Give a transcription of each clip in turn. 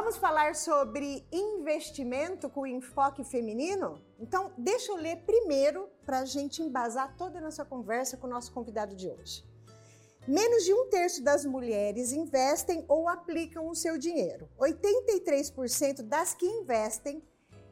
Vamos falar sobre investimento com enfoque feminino? Então, deixa eu ler primeiro para a gente embasar toda a nossa conversa com o nosso convidado de hoje. Menos de um terço das mulheres investem ou aplicam o seu dinheiro. 83% das que investem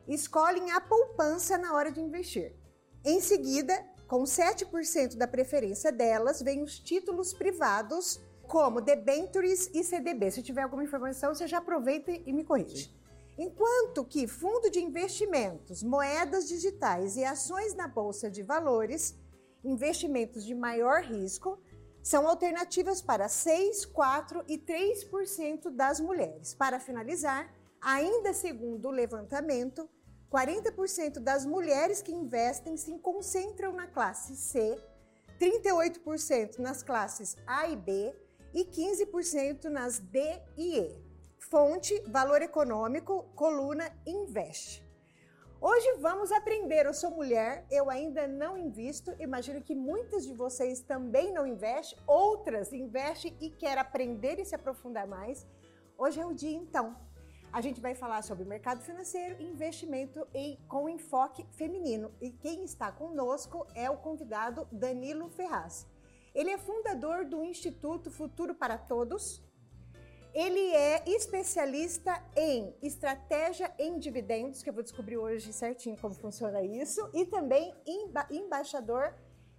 escolhem a poupança na hora de investir. Em seguida, com 7% da preferência delas, vem os títulos privados, como debentures e CDB. Se tiver alguma informação, você já aproveita e me corrige. Enquanto que fundo de investimentos, moedas digitais e ações na bolsa de valores, investimentos de maior risco, são alternativas para 6, 4 e 3% das mulheres. Para finalizar, ainda segundo o levantamento, 40% das mulheres que investem se concentram na classe C, 38% nas classes A e B e 15% nas D e E. Fonte Valor Econômico, coluna Invest. Hoje vamos aprender. Eu sou mulher, eu ainda não invisto. Imagino que muitas de vocês também não investem, outras investem e querem aprender e se aprofundar mais. Hoje é o dia então. A gente vai falar sobre mercado financeiro e investimento em, com enfoque feminino. E quem está conosco é o convidado Danilo Ferraz. Ele é fundador do Instituto Futuro para Todos, ele é especialista em estratégia em dividendos, que eu vou descobrir hoje certinho como funciona isso, e também emba embaixador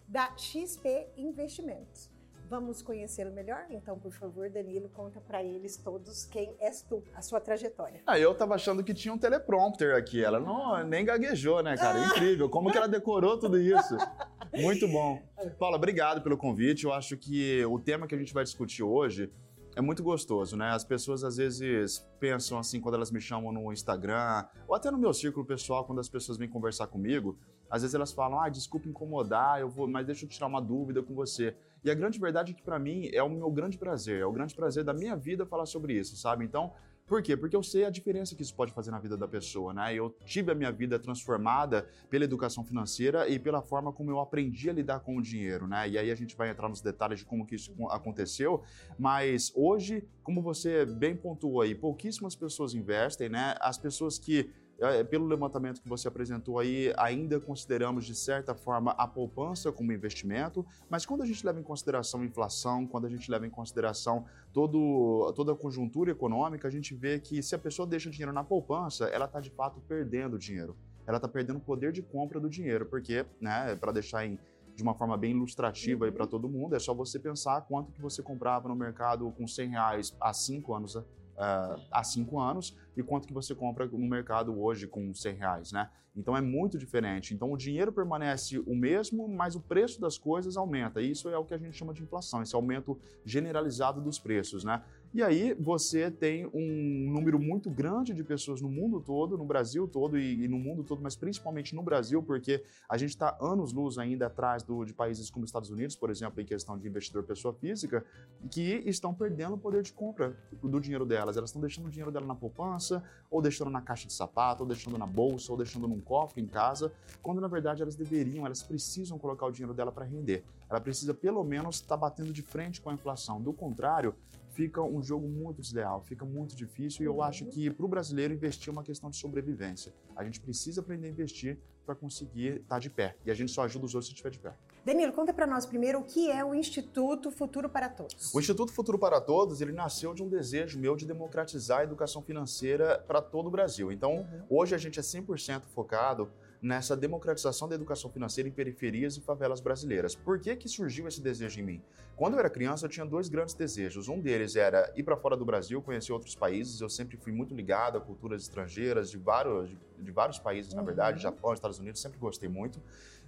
da XP Investimentos. Vamos conhecê-lo melhor? Então, por favor, Danilo, conta para eles todos quem és tu, a sua trajetória. Ah, eu tava achando que tinha um teleprompter aqui. Ela não nem gaguejou, né, cara? Incrível. Como que ela decorou tudo isso? Muito bom. Paula, obrigado pelo convite. Eu acho que o tema que a gente vai discutir hoje é muito gostoso, né? As pessoas às vezes pensam assim quando elas me chamam no Instagram, ou até no meu círculo pessoal, quando as pessoas vêm conversar comigo, às vezes elas falam: "Ah, desculpa incomodar, eu vou, mas deixa eu tirar uma dúvida com você". E a grande verdade é que para mim é o meu grande prazer, é o grande prazer da minha vida falar sobre isso, sabe? Então, por quê? Porque eu sei a diferença que isso pode fazer na vida da pessoa, né? Eu tive a minha vida transformada pela educação financeira e pela forma como eu aprendi a lidar com o dinheiro, né? E aí a gente vai entrar nos detalhes de como que isso aconteceu, mas hoje, como você bem pontuou aí, pouquíssimas pessoas investem, né? As pessoas que pelo levantamento que você apresentou aí, ainda consideramos de certa forma a poupança como investimento, mas quando a gente leva em consideração a inflação, quando a gente leva em consideração todo, toda a conjuntura econômica, a gente vê que se a pessoa deixa dinheiro na poupança, ela está de fato perdendo dinheiro. Ela está perdendo o poder de compra do dinheiro, porque, né, para deixar em de uma forma bem ilustrativa aí para uhum. todo mundo, é só você pensar quanto que você comprava no mercado com 100 reais há cinco anos uh, há cinco anos e quanto que você compra no mercado hoje com 100 reais, né? Então é muito diferente. Então o dinheiro permanece o mesmo, mas o preço das coisas aumenta. Isso é o que a gente chama de inflação, esse aumento generalizado dos preços, né? E aí você tem um número muito grande de pessoas no mundo todo, no Brasil todo e, e no mundo todo, mas principalmente no Brasil, porque a gente está anos-luz ainda atrás do, de países como Estados Unidos, por exemplo, em questão de investidor pessoa física, que estão perdendo o poder de compra do dinheiro delas. Elas estão deixando o dinheiro dela na poupança, ou deixando na caixa de sapato, ou deixando na bolsa, ou deixando num cofre em casa, quando na verdade elas deveriam, elas precisam colocar o dinheiro dela para render. Ela precisa pelo menos estar tá batendo de frente com a inflação. Do contrário, fica um jogo muito desleal, fica muito difícil e eu acho que para o brasileiro investir é uma questão de sobrevivência. A gente precisa aprender a investir para conseguir estar tá de pé e a gente só ajuda os outros se estiver de pé. Danilo, conta para nós primeiro o que é o Instituto Futuro para Todos. O Instituto Futuro para Todos, ele nasceu de um desejo meu de democratizar a educação financeira para todo o Brasil. Então, uhum. hoje a gente é 100% focado nessa democratização da educação financeira em periferias e favelas brasileiras. Por que, que surgiu esse desejo em mim? Quando eu era criança, eu tinha dois grandes desejos. Um deles era ir para fora do Brasil, conhecer outros países. Eu sempre fui muito ligado a culturas estrangeiras de vários, de, de vários países, uhum. na verdade, Japão, Estados Unidos, sempre gostei muito.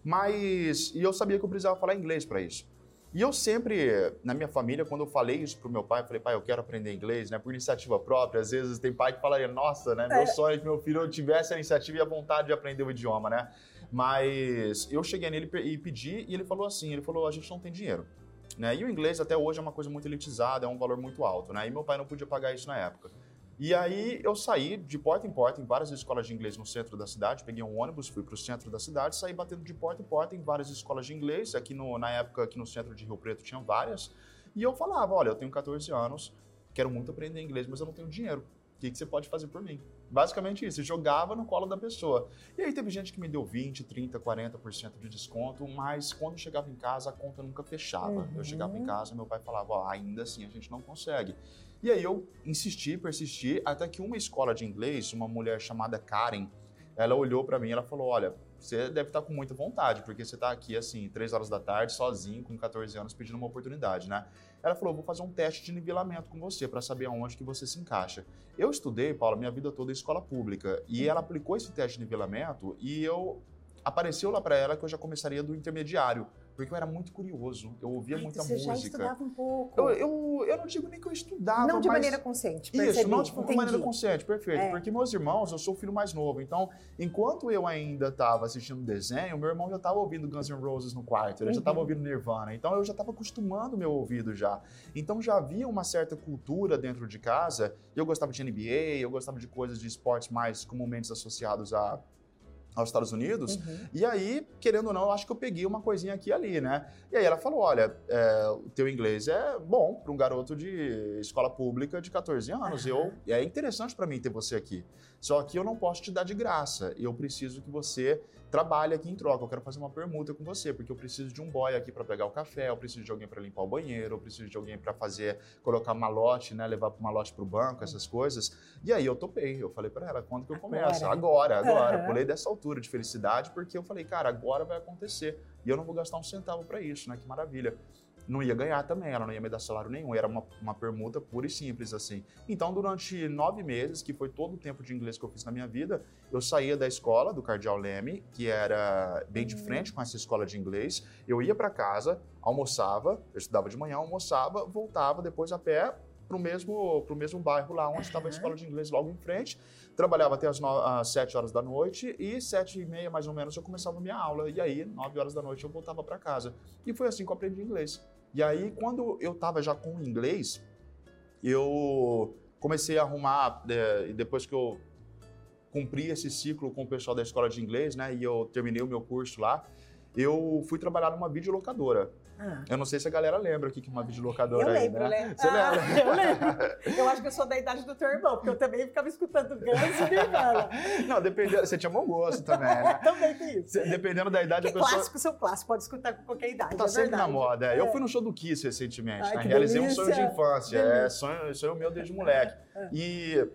Mas e eu sabia que eu precisava falar inglês para isso. E eu sempre, na minha família, quando eu falei isso pro meu pai, eu falei, pai, eu quero aprender inglês, né? Por iniciativa própria. Às vezes tem pai que falaria, nossa, né? Meu é. sonho é que meu filho tivesse a iniciativa e a vontade de aprender o idioma, né? Mas eu cheguei nele e pedi, e ele falou assim: ele falou, a gente não tem dinheiro. Né? E o inglês até hoje é uma coisa muito elitizada, é um valor muito alto, né? E meu pai não podia pagar isso na época. E aí eu saí de porta em porta em várias escolas de inglês no centro da cidade, peguei um ônibus, fui para o centro da cidade, saí batendo de porta em porta em várias escolas de inglês. Aqui no, na época, aqui no centro de Rio Preto tinha várias. E eu falava, olha, eu tenho 14 anos, quero muito aprender inglês, mas eu não tenho dinheiro. O que, que você pode fazer por mim? Basicamente isso, jogava no colo da pessoa. E aí teve gente que me deu 20, 30, 40% de desconto, mas quando chegava em casa a conta nunca fechava. Uhum. Eu chegava em casa e meu pai falava, ó, ainda assim a gente não consegue. E aí eu insisti, persisti, até que uma escola de inglês, uma mulher chamada Karen, ela olhou para mim e ela falou, olha, você deve estar tá com muita vontade, porque você está aqui, assim, três horas da tarde, sozinho, com 14 anos, pedindo uma oportunidade, né? Ela falou, vou fazer um teste de nivelamento com você, para saber aonde que você se encaixa. Eu estudei, Paula, minha vida toda em escola pública, e ela aplicou esse teste de nivelamento, e eu... Apareceu lá para ela que eu já começaria do intermediário, porque eu era muito curioso, eu ouvia Ai, muita você música. Você já estudava um pouco. Eu, eu, eu, não digo nem que eu estudava, Não de mas... maneira consciente, percebi. Isso, não de Entendi. maneira consciente, perfeito. É. Porque meus irmãos, eu sou o filho mais novo, então, enquanto eu ainda estava assistindo desenho, meu irmão já estava ouvindo Guns N' Roses no quarto, ele uhum. já estava ouvindo Nirvana, então eu já estava acostumando meu ouvido já. Então já havia uma certa cultura dentro de casa, eu gostava de NBA, eu gostava de coisas de esportes mais comumente associados a aos Estados Unidos. Uhum. E aí, querendo ou não, eu acho que eu peguei uma coisinha aqui e ali, né? E aí ela falou: olha, é, o teu inglês é bom para um garoto de escola pública de 14 anos. Uhum. Eu, é interessante para mim ter você aqui. Só que eu não posso te dar de graça. Eu preciso que você trabalhe aqui em troca. Eu quero fazer uma permuta com você, porque eu preciso de um boy aqui para pegar o café, eu preciso de alguém para limpar o banheiro, eu preciso de alguém para fazer, colocar malote, né, levar malote pro banco, essas coisas. E aí eu topei. Eu falei para ela, quando que eu começo? Agora, agora. agora. Uhum. Pulei dessa altura de felicidade, porque eu falei, cara, agora vai acontecer. E eu não vou gastar um centavo para isso, né? Que maravilha não ia ganhar também, ela não ia me dar salário nenhum, era uma, uma permuta pura e simples assim. Então, durante nove meses, que foi todo o tempo de inglês que eu fiz na minha vida, eu saía da escola do Cardeal Leme, que era bem de frente com essa escola de inglês, eu ia para casa, almoçava, eu estudava de manhã, almoçava, voltava depois a pé para o mesmo, pro mesmo bairro lá onde estava a escola de inglês logo em frente. Trabalhava até as, no, às 7 horas da noite e sete e meia mais ou menos eu começava a minha aula. E aí, 9 horas da noite eu voltava para casa. E foi assim que eu aprendi inglês. E aí, quando eu estava já com o inglês, eu comecei a arrumar, é, depois que eu cumpri esse ciclo com o pessoal da escola de inglês, né, e eu terminei o meu curso lá, eu fui trabalhar numa videolocadora. Ah. Eu não sei se a galera lembra o que é uma videolocadora eu lembro, aí, né? Você ah, lembra? Eu lembro. Eu acho que eu sou da idade do teu irmão, porque eu também ficava escutando Guns e Nirvana. Não, dependendo, você tinha bom gosto também, né? também tem isso. Dependendo da idade, porque a pessoa... clássico, seu clássico, pode escutar com qualquer idade, Tá é sempre verdade. na moda. É. Eu fui no show do Kiss recentemente, Ai, né? Realizei delícia. um sonho de infância. É sonho, sonho meu desde moleque. É. E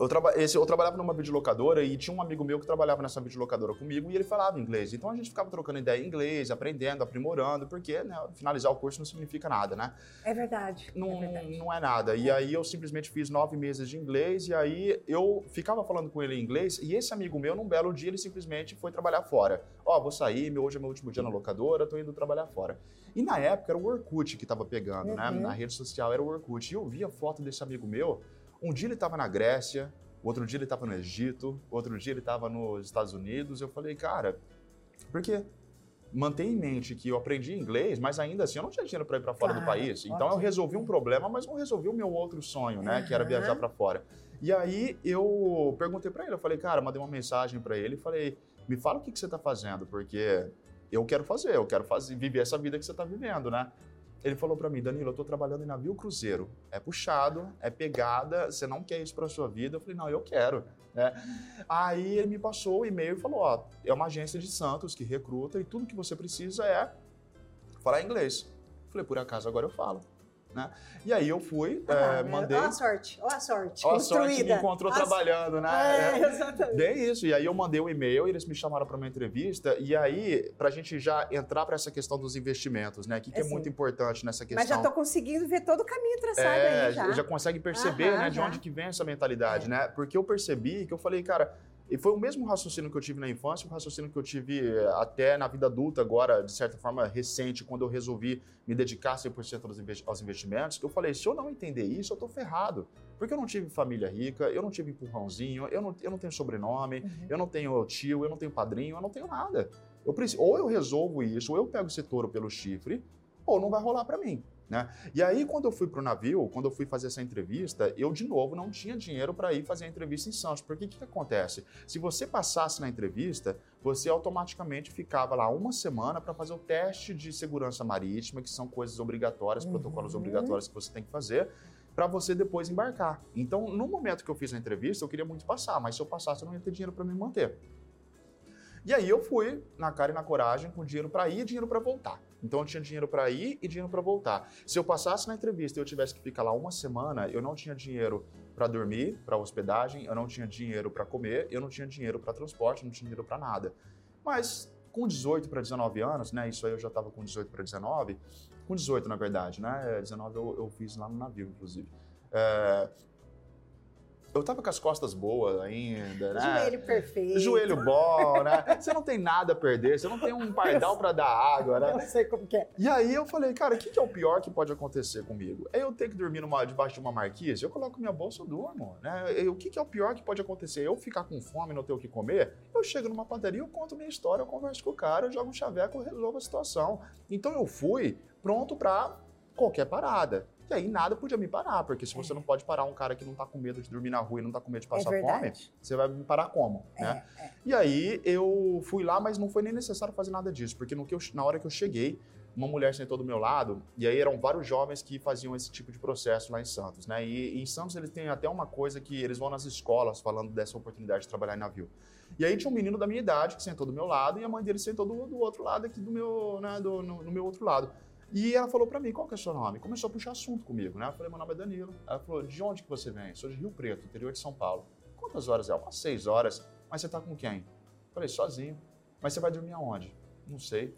eu, traba esse, eu trabalhava numa videolocadora e tinha um amigo meu que trabalhava nessa videolocadora comigo e ele falava inglês. Então a gente ficava trocando ideia em inglês, aprendendo, aprimorando, porque né, finalizar o curso não significa nada, né? É verdade. Não é, verdade. não é nada. E aí eu simplesmente fiz nove meses de inglês e aí eu ficava falando com ele em inglês e esse amigo meu, num belo dia, ele simplesmente foi trabalhar fora. Ó, oh, vou sair, meu, hoje é meu último dia na locadora, tô indo trabalhar fora. E na época era o Orkut que tava pegando, né? uhum. né? Na rede social era o Orkut. E eu via foto desse amigo meu um dia ele estava na Grécia, outro dia ele estava no Egito, outro dia ele estava nos Estados Unidos. Eu falei, cara, por quê? Mantenha em mente que eu aprendi inglês, mas ainda assim eu não tinha dinheiro para ir para fora claro, do país. Então eu resolvi um problema, mas não resolvi o meu outro sonho, né? Uhum. Que era viajar para fora. E aí eu perguntei para ele, eu falei, cara, mandei uma mensagem para ele e falei, me fala o que, que você está fazendo, porque eu quero fazer, eu quero fazer, viver essa vida que você está vivendo, né? Ele falou para mim, Danilo, eu estou trabalhando em navio cruzeiro. É puxado, é pegada, você não quer isso para sua vida? Eu falei, não, eu quero. Né? Aí ele me passou o e-mail e falou, ó, é uma agência de Santos que recruta e tudo que você precisa é falar inglês. Eu falei, por acaso agora eu falo. Né? E aí eu fui, ah, é, mandei. Olha a sorte, olha a sorte. Olha a sorte me encontrou trabalhando, né? É, exatamente. Bem isso. E aí eu mandei um e-mail eles me chamaram para uma entrevista. E aí, para a gente já entrar para essa questão dos investimentos, né? O que, que é, é muito importante nessa questão. Mas já estou conseguindo ver todo o caminho traçado é, aí já. Já consegue perceber, Aham, né, de onde que vem essa mentalidade, é. né? Porque eu percebi que eu falei, cara e foi o mesmo raciocínio que eu tive na infância, o raciocínio que eu tive eh, até na vida adulta, agora, de certa forma, recente, quando eu resolvi me dedicar 100% aos investimentos. Eu falei, se eu não entender isso, eu estou ferrado. Porque eu não tive família rica, eu não tive empurrãozinho, eu não, eu não tenho sobrenome, uhum. eu não tenho tio, eu não tenho padrinho, eu não tenho nada. Eu preciso, ou eu resolvo isso, ou eu pego esse touro pelo chifre, ou não vai rolar para mim. Né? E aí, quando eu fui para o navio, quando eu fui fazer essa entrevista, eu de novo não tinha dinheiro para ir fazer a entrevista em Santos. Porque o que, que acontece? Se você passasse na entrevista, você automaticamente ficava lá uma semana para fazer o teste de segurança marítima, que são coisas obrigatórias, uhum. protocolos obrigatórios que você tem que fazer. para você depois embarcar. Então, no momento que eu fiz a entrevista, eu queria muito passar, mas se eu passasse, eu não ia ter dinheiro para me manter. E aí eu fui na cara e na coragem com dinheiro para ir e dinheiro para voltar. Então eu tinha dinheiro para ir e dinheiro para voltar. Se eu passasse na entrevista e eu tivesse que ficar lá uma semana, eu não tinha dinheiro para dormir, para hospedagem, eu não tinha dinheiro para comer, eu não tinha dinheiro para transporte, não tinha dinheiro para nada. Mas com 18 para 19 anos, né? Isso aí eu já estava com 18 para 19, com 18 na verdade, né? 19 eu, eu fiz lá no navio, inclusive. É, eu tava com as costas boas ainda, né? Joelho perfeito. Joelho bom, né? Você não tem nada a perder, você não tem um pardal para dar água, né? Eu sei como que é. E aí eu falei, cara, o que, que é o pior que pode acontecer comigo? É eu ter que dormir numa, debaixo de uma marquise, eu coloco minha bolsa, eu durmo, né? E o que, que é o pior que pode acontecer? Eu ficar com fome, não ter o que comer, eu chego numa padaria, eu conto minha história, eu converso com o cara, eu jogo um chaveco, eu resolvo a situação. Então eu fui pronto para qualquer parada. E aí nada podia me parar, porque se você não pode parar um cara que não tá com medo de dormir na rua e não tá com medo de passar É fome, você vai me parar como, É, né? é. E aí eu fui lá, mas não foi nem necessário fazer nada disso, porque no que eu- na hora que eu cheguei, uma mulher sentou do meu lado, e aí eram vários jovens que faziam esse tipo de processo lá em Santos, né? E, e em Santos eles têm até uma coisa que eles vão nas escolas falando dessa oportunidade de trabalhar em navio. E aí tinha um menino da minha idade que sentou do meu lado e a mãe dele sentou do, do outro lado aqui do meu, né, do, no, no meu outro lado. E ela falou pra mim, qual que é o seu nome? Começou a puxar assunto comigo, né? Eu falei, meu nome é Danilo. Ela falou, de onde que você vem? Sou de Rio Preto, interior de São Paulo. Quantas horas é? Umas seis horas. Mas você tá com quem? Falei, sozinho. Mas você vai dormir aonde? Não sei.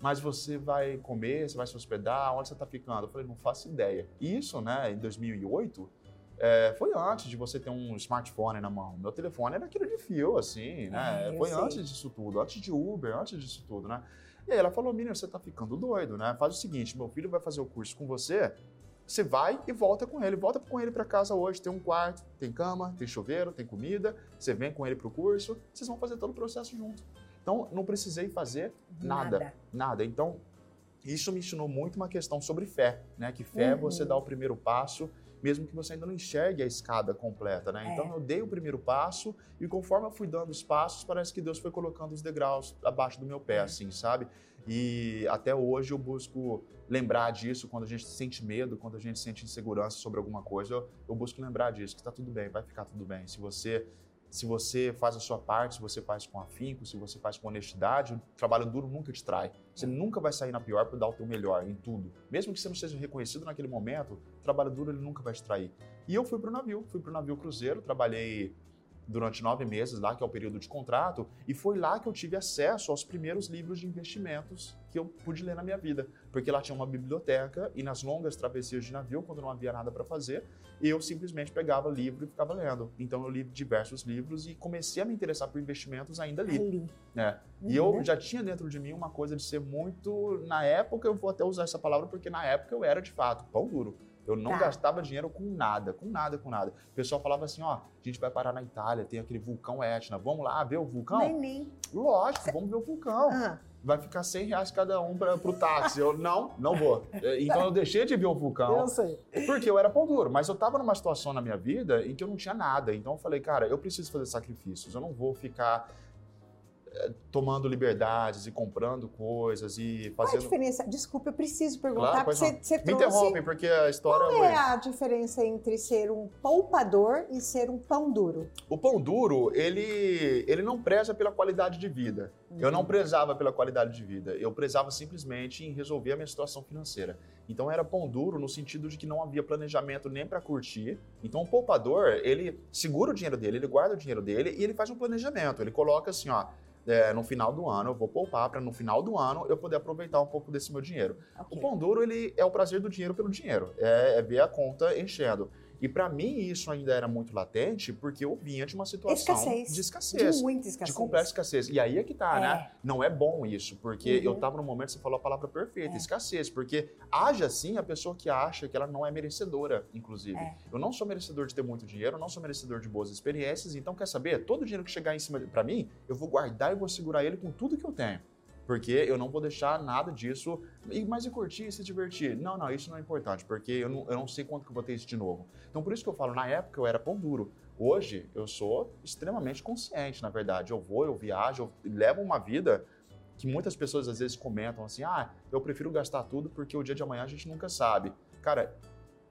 Mas você vai comer, você vai se hospedar, onde você tá ficando? Eu falei, não faço ideia. Isso, né, em 2008, é, foi antes de você ter um smartphone na mão. Meu telefone era aquilo de fio, assim, né? Eu foi sei. antes disso tudo, antes de Uber, antes disso tudo, né? E aí ela falou, menina, você tá ficando doido, né? Faz o seguinte, meu filho vai fazer o curso com você, você vai e volta com ele. Volta com ele para casa hoje. Tem um quarto, tem cama, tem chuveiro, tem comida. Você vem com ele pro curso, vocês vão fazer todo o processo junto. Então, não precisei fazer nada. Nada. Nada. Então, isso me ensinou muito uma questão sobre fé, né? Que fé é Uhum. você dar o primeiro passo, mesmo que você ainda não enxergue a escada completa, né? É. Então, eu dei o primeiro passo e conforme eu fui dando os passos, parece que Deus foi colocando os degraus abaixo do meu pé, É. assim, sabe? E até hoje eu busco lembrar disso quando a gente sente medo, quando a gente sente insegurança sobre alguma coisa, eu, eu busco lembrar disso, que tá tudo bem, vai ficar tudo bem. Se você se você faz a sua parte, se você faz com afinco, se você faz com honestidade, o trabalho duro nunca te trai. Você nunca vai sair na pior por dar o teu melhor em tudo. Mesmo que você não seja reconhecido naquele momento, o trabalho duro ele nunca vai te trair. E eu fui pro navio, fui pro navio cruzeiro, trabalhei durante nove meses lá, que é o período de contrato, e foi lá que eu tive acesso aos primeiros livros de investimentos que eu pude ler na minha vida. Porque lá tinha uma biblioteca e nas longas travessias de navio, quando não havia nada para fazer, eu simplesmente pegava livro e ficava lendo. Então eu li diversos livros e comecei a me interessar por investimentos ainda ali. Ali. né? E eu Uhum. já tinha dentro de mim uma coisa de ser muito. Na época, eu vou até usar essa palavra porque na época eu era de fato pão duro. Eu não Tá. gastava dinheiro com nada, com nada, com nada. O pessoal falava assim: ó, a gente vai parar na Itália, tem aquele vulcão Etna, vamos lá ver o vulcão? Nem. Lógico, vamos ver o vulcão. Ah, Vai ficar 100 reais cada um para pro táxi. Eu, não, não vou. Então eu deixei de ver o vulcão. eu sei. Porque eu era pão duro, mas eu tava numa situação na minha vida em que eu não tinha nada. Então eu falei, cara, eu preciso fazer sacrifícios. Eu não vou ficar tomando liberdades e comprando coisas e Qual é a fazendo. diferença? Desculpa, eu preciso perguntar, Claro, porque você, você Me trouxe... interrompe, porque a história. Qual é a diferença entre ser um poupador e ser um pão duro? O pão duro, ele, ele não preza pela qualidade de vida. Eu não prezava pela qualidade de vida. Eu prezava simplesmente em resolver a minha situação financeira. Então era pão duro no sentido de que não havia planejamento nem para curtir. Então o poupador, ele segura o dinheiro dele, ele guarda o dinheiro dele e ele faz um planejamento. Ele coloca assim, ó, é, no final do ano eu vou poupar para no final do ano eu poder aproveitar um pouco desse meu dinheiro. O Ok. pão duro, ele é o prazer do dinheiro pelo dinheiro. É, é ver a conta enchendo. E para mim isso ainda era muito latente porque eu vinha de uma situação Escassez. de escassez. De muita escassez. De completa escassez. E aí é que tá, É. né? Não é bom isso, porque Uhum. eu tava no momento, você falou a palavra perfeita, É. escassez. Porque haja assim a pessoa que acha que ela não é merecedora, inclusive. É. Eu não sou merecedor de ter muito dinheiro, eu não sou merecedor de boas experiências, então quer saber? Todo o dinheiro que chegar em cima pra mim, eu vou guardar e vou segurar ele com tudo que eu tenho. Porque eu não vou deixar nada disso. Mas e curtir e se divertir? Não, não, isso não é importante, porque eu não, eu não sei quanto que eu vou ter isso de novo. Então por isso que eu falo, na época eu era pão duro. Hoje eu sou extremamente consciente, na verdade. Eu vou, eu viajo, eu levo uma vida que muitas pessoas às vezes comentam assim: ah, eu prefiro gastar tudo porque o dia de amanhã a gente nunca sabe. Cara,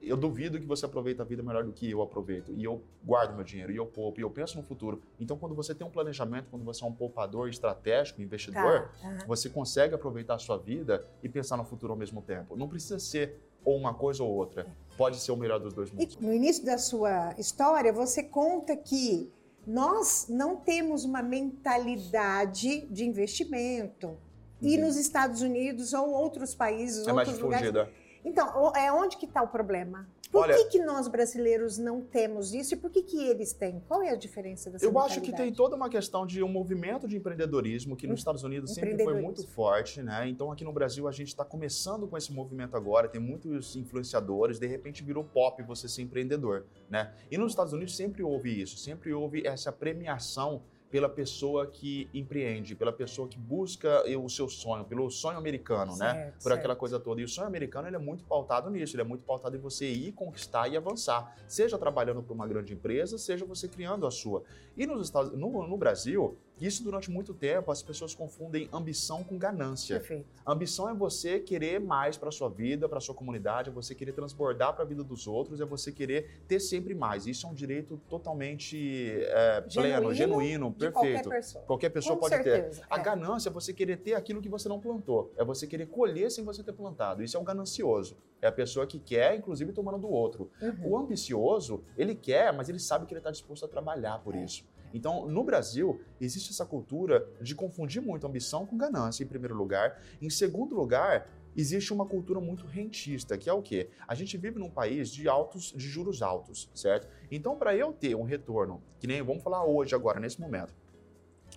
eu duvido que você aproveita a vida melhor do que eu aproveito. E eu guardo meu dinheiro, e eu poupo, e eu penso no futuro. Então, quando você tem um planejamento, quando você é um poupador estratégico, investidor, tá. uhum. você consegue aproveitar a sua vida e pensar no futuro ao mesmo tempo. Não precisa ser ou uma coisa ou outra. Pode ser o melhor dos dois mundos. E no início da sua história, você conta que nós não temos uma mentalidade de investimento. Uhum. E nos Estados Unidos ou outros países, é outros mais difundida. lugares então, é onde que está o problema? Por Olha, que, que nós brasileiros não temos isso e por que, que eles têm? Qual é a diferença dessa Eu acho que tem toda uma questão de um movimento de empreendedorismo que nos Estados Unidos sempre foi muito forte, né? Então aqui no Brasil a gente está começando com esse movimento agora, tem muitos influenciadores, de repente virou pop você ser empreendedor, né? E nos Estados Unidos sempre houve isso, sempre houve essa premiação pela pessoa que empreende, pela pessoa que busca o seu sonho, pelo sonho americano, né? certo, né? Por certo. aquela coisa toda. E o sonho americano ele é muito pautado nisso, ele é muito pautado em você ir conquistar e avançar, seja trabalhando para uma grande empresa, seja você criando a sua. E nos Estados, no, no Brasil, isso durante muito tempo as pessoas confundem ambição com ganância. Perfeito. Ambição é você querer mais para sua vida, para sua comunidade, é você querer transbordar para a vida dos outros, é você querer ter sempre mais. Isso é um direito totalmente é, pleno, genuíno, perfeito. Qualquer pessoa, qualquer pessoa pode certeza, ter. A é. ganância é você querer ter aquilo que você não plantou, é você querer colher sem você ter plantado. Isso é um ganancioso. É a pessoa que quer, inclusive tomando do outro. Uhum. O ambicioso, ele quer, mas ele sabe que ele está disposto a trabalhar por é. isso. Então, no Brasil, existe essa cultura de confundir muito ambição com ganância, em primeiro lugar. Em segundo lugar, existe uma cultura muito rentista, que é o quê? A gente vive num país de altos, de juros altos, certo? Então, para eu ter um retorno, que nem vamos falar hoje, agora, nesse momento,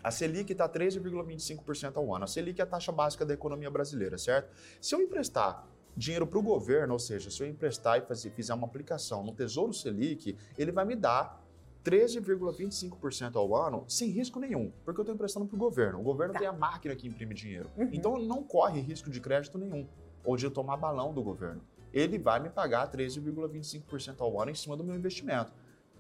a Selic está 13,25% ao ano. A Selic é a taxa básica da economia brasileira, certo? Se eu emprestar dinheiro para o governo, ou seja, se eu emprestar e fazer, fizer uma aplicação no Tesouro Selic, ele vai me dar 13,25% ao ano sem risco nenhum, porque eu estou emprestando para o governo. O governo tá. tem a máquina que imprime dinheiro. Uhum. Então não corre risco de crédito nenhum, ou de eu tomar balão do governo. Ele vai me pagar 13,25% ao ano em cima do meu investimento.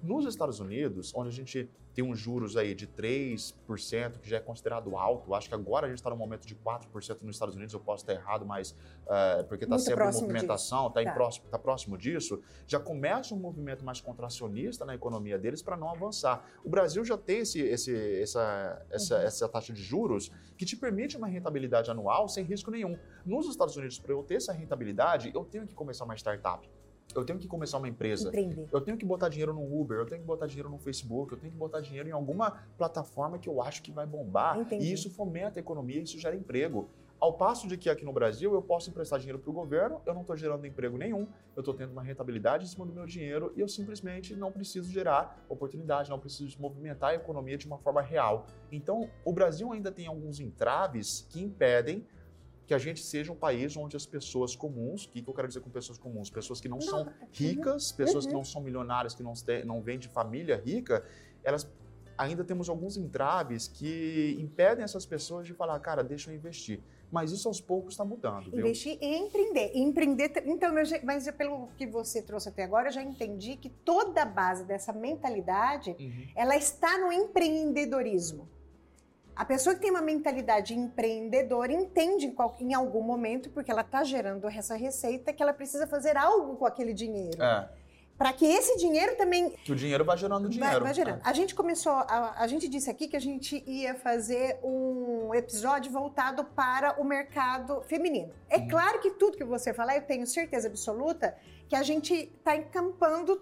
Nos Estados Unidos, onde a gente tem uns juros aí de 3%, que já é considerado alto. Acho que agora a gente está no momento de 4% nos Estados Unidos, eu posso estar errado, mas uh, porque está sempre em movimentação, está tá. próximo, tá próximo disso, já começa um movimento mais contracionista na economia deles para não avançar. O Brasil já tem esse, esse, essa, essa, uhum. essa taxa de juros que te permite uma rentabilidade anual sem risco nenhum. Nos Estados Unidos, para eu ter essa rentabilidade, eu tenho que começar uma startup eu tenho que começar uma empresa. Empreender. Eu tenho que botar dinheiro no Uber, eu tenho que botar dinheiro no Facebook, eu tenho que botar dinheiro em alguma plataforma que eu acho que vai bombar. Entendi. E isso fomenta a economia, isso gera emprego. Ao passo de que aqui no Brasil eu posso emprestar dinheiro para o governo, eu não estou gerando emprego nenhum, eu estou tendo uma rentabilidade em cima do meu dinheiro e eu simplesmente não preciso gerar oportunidade, não preciso movimentar a economia de uma forma real. Então, o Brasil ainda tem alguns entraves que impedem que a gente seja um país onde as pessoas comuns, o que, que eu quero dizer com pessoas comuns? Pessoas que não, não. são ricas, pessoas uhum. que não são milionárias, que não, não vêm de família rica, elas ainda temos alguns entraves que impedem essas pessoas de falar, cara, deixa eu investir. Mas isso aos poucos está mudando. Viu? Investir e empreender. empreender. Então, mas pelo que você trouxe até agora, eu já entendi que toda a base dessa mentalidade, uhum. ela está no empreendedorismo. A pessoa que tem uma mentalidade empreendedora entende em algum momento, porque ela está gerando essa receita, que ela precisa fazer algo com aquele dinheiro. É. Para que esse dinheiro também. Que o dinheiro vai gerando dinheiro. Vai, vai gerando. É. A gente começou. A, a gente disse aqui que a gente ia fazer um episódio voltado para o mercado feminino. É uhum. claro que tudo que você falar, eu tenho certeza absoluta que a gente está encampando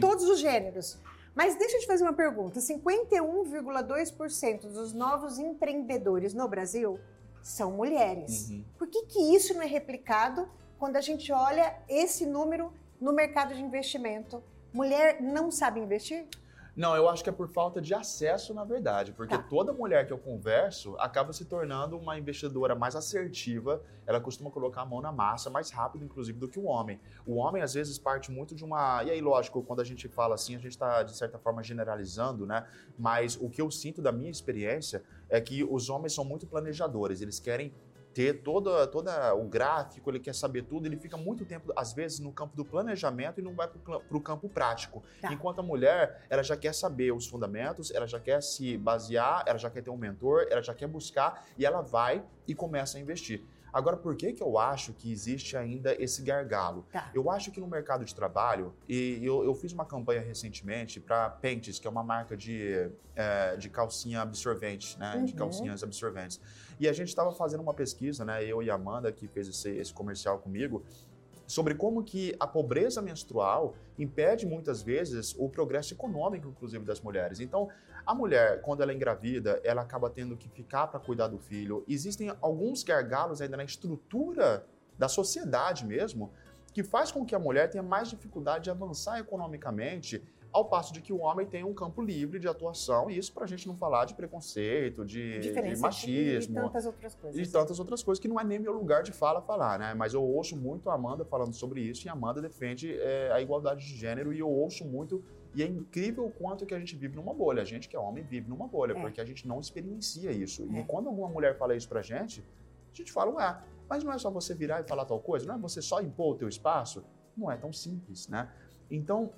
todos os gêneros. Mas deixa eu te fazer uma pergunta: 51,2% dos novos empreendedores no Brasil são mulheres. Uhum. Por que, que isso não é replicado quando a gente olha esse número no mercado de investimento? Mulher não sabe investir? Não, eu acho que é por falta de acesso, na verdade, porque tá. toda mulher que eu converso acaba se tornando uma investidora mais assertiva, ela costuma colocar a mão na massa mais rápido, inclusive, do que o homem. O homem, às vezes, parte muito de uma. E aí, lógico, quando a gente fala assim, a gente está, de certa forma, generalizando, né? Mas o que eu sinto da minha experiência é que os homens são muito planejadores, eles querem ter todo, todo o gráfico, ele quer saber tudo, ele fica muito tempo, às vezes, no campo do planejamento e não vai para o campo prático. Tá. Enquanto a mulher, ela já quer saber os fundamentos, ela já quer se basear, ela já quer ter um mentor, ela já quer buscar e ela vai e começa a investir. Agora, por que, que eu acho que existe ainda esse gargalo? Tá. Eu acho que no mercado de trabalho, e eu, eu fiz uma campanha recentemente para Pentes, que é uma marca de, é, de calcinha absorvente, né? De Uhum. calcinhas absorventes. E a gente estava fazendo uma pesquisa, né? Eu e a Amanda, que fez esse, esse comercial comigo, sobre como que a pobreza menstrual impede muitas vezes o progresso econômico, inclusive, das mulheres. Então, a mulher, quando ela é engravida, ela acaba tendo que ficar para cuidar do filho. Existem alguns gargalos ainda na estrutura da sociedade mesmo, que faz com que a mulher tenha mais dificuldade de avançar economicamente, ao passo de que o homem tem um campo livre de atuação, e isso para a gente não falar de preconceito, de, de machismo, e tantas outras coisas. e tantas outras coisas que não é nem meu lugar de fala falar, né? Mas eu ouço muito a Amanda falando sobre isso e a Amanda defende é, a igualdade de gênero e eu ouço muito e é incrível o quanto que a gente vive numa bolha. A gente que é homem vive numa bolha, É. porque a gente não experiencia isso. É. E quando alguma mulher fala isso pra gente, a gente fala, ué, mas não é só você virar e falar tal coisa? Não é você só impor o teu espaço? Não é tão simples, né? Então,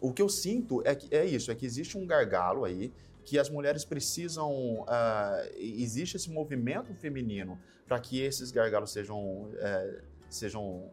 o que eu sinto é, que, é isso, é que existe um gargalo aí, que as mulheres precisam. ah, existe esse movimento feminino para que esses gargalos sejam. eh, sejam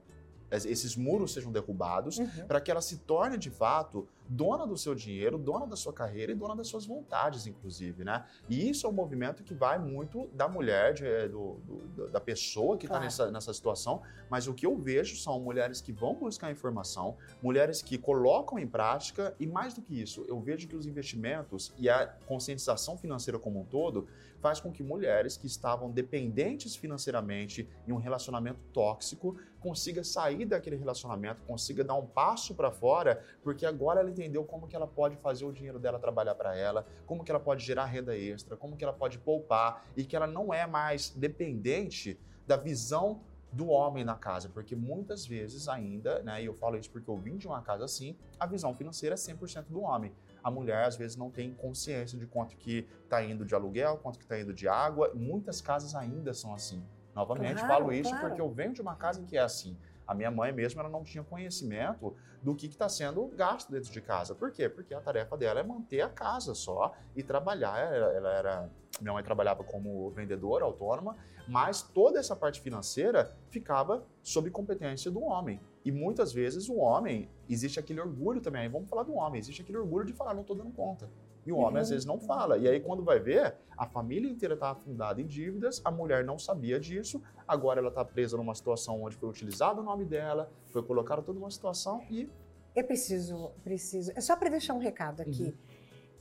esses muros sejam derrubados, Uhum. para que ela se torne de fato dona do seu dinheiro, dona da sua carreira e dona das suas vontades, inclusive, né? E isso é um movimento que vai muito da mulher, de- eh, do- do- da pessoa que está Claro. nessa, nessa situação, mas o que eu vejo são mulheres que vão buscar informação, mulheres que colocam em prática e mais do que isso, eu vejo que os investimentos e a conscientização financeira como um todo faz com que mulheres que estavam dependentes financeiramente em um relacionamento tóxico consiga sair daquele relacionamento, consiga dar um passo para fora, porque agora ela entendeu como que ela pode fazer o dinheiro dela trabalhar para ela, como que ela pode gerar renda extra, como que ela pode poupar e que ela não é mais dependente da visão do homem na casa, porque muitas vezes ainda, né, e eu falo isso porque eu vim de uma casa assim, a visão financeira é 100% do homem. A mulher às vezes não tem consciência de quanto que está indo de aluguel, quanto que está indo de água. Muitas casas ainda são assim. Novamente Claro, falo isso claro. porque eu venho de uma casa em que é assim. A minha mãe mesmo ela não tinha conhecimento do que está sendo gasto dentro de casa. Por quê? Porque a tarefa dela é manter a casa só e trabalhar. Ela, ela era minha mãe trabalhava como vendedora autônoma, mas toda essa parte financeira ficava sob competência do homem. E muitas vezes o homem, existe aquele orgulho também, vamos falar do homem, existe aquele orgulho de falar, não estou dando conta. E o homem Uhum. às vezes não fala. E aí quando vai ver, a família inteira está afundada em dívidas, a mulher não sabia disso, agora ela está presa numa situação onde foi utilizado o nome dela, foi colocado toda uma situação e Eu preciso, preciso. É só para deixar um recado aqui. Uhum.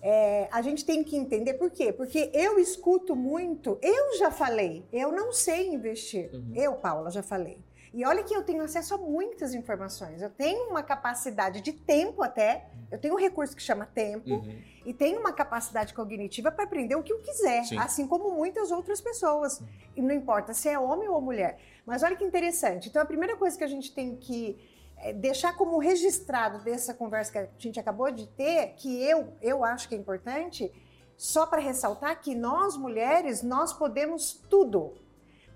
É, a gente tem que entender por quê? Porque eu escuto muito, eu já falei, eu não sei investir. Uhum. Eu, Paula, já falei. E olha que eu tenho acesso a muitas informações. Eu tenho uma capacidade de tempo até, eu tenho um recurso que chama tempo, e tenho uma capacidade cognitiva para aprender o que eu quiser, Sim. assim como muitas outras pessoas. E não importa se é homem ou mulher. Mas olha que interessante. Então, a primeira coisa que a gente tem que eh, deixar como registrado dessa conversa que a gente acabou de ter, que eu, eu acho que é importante, só para ressaltar que nós mulheres, nós podemos tudo.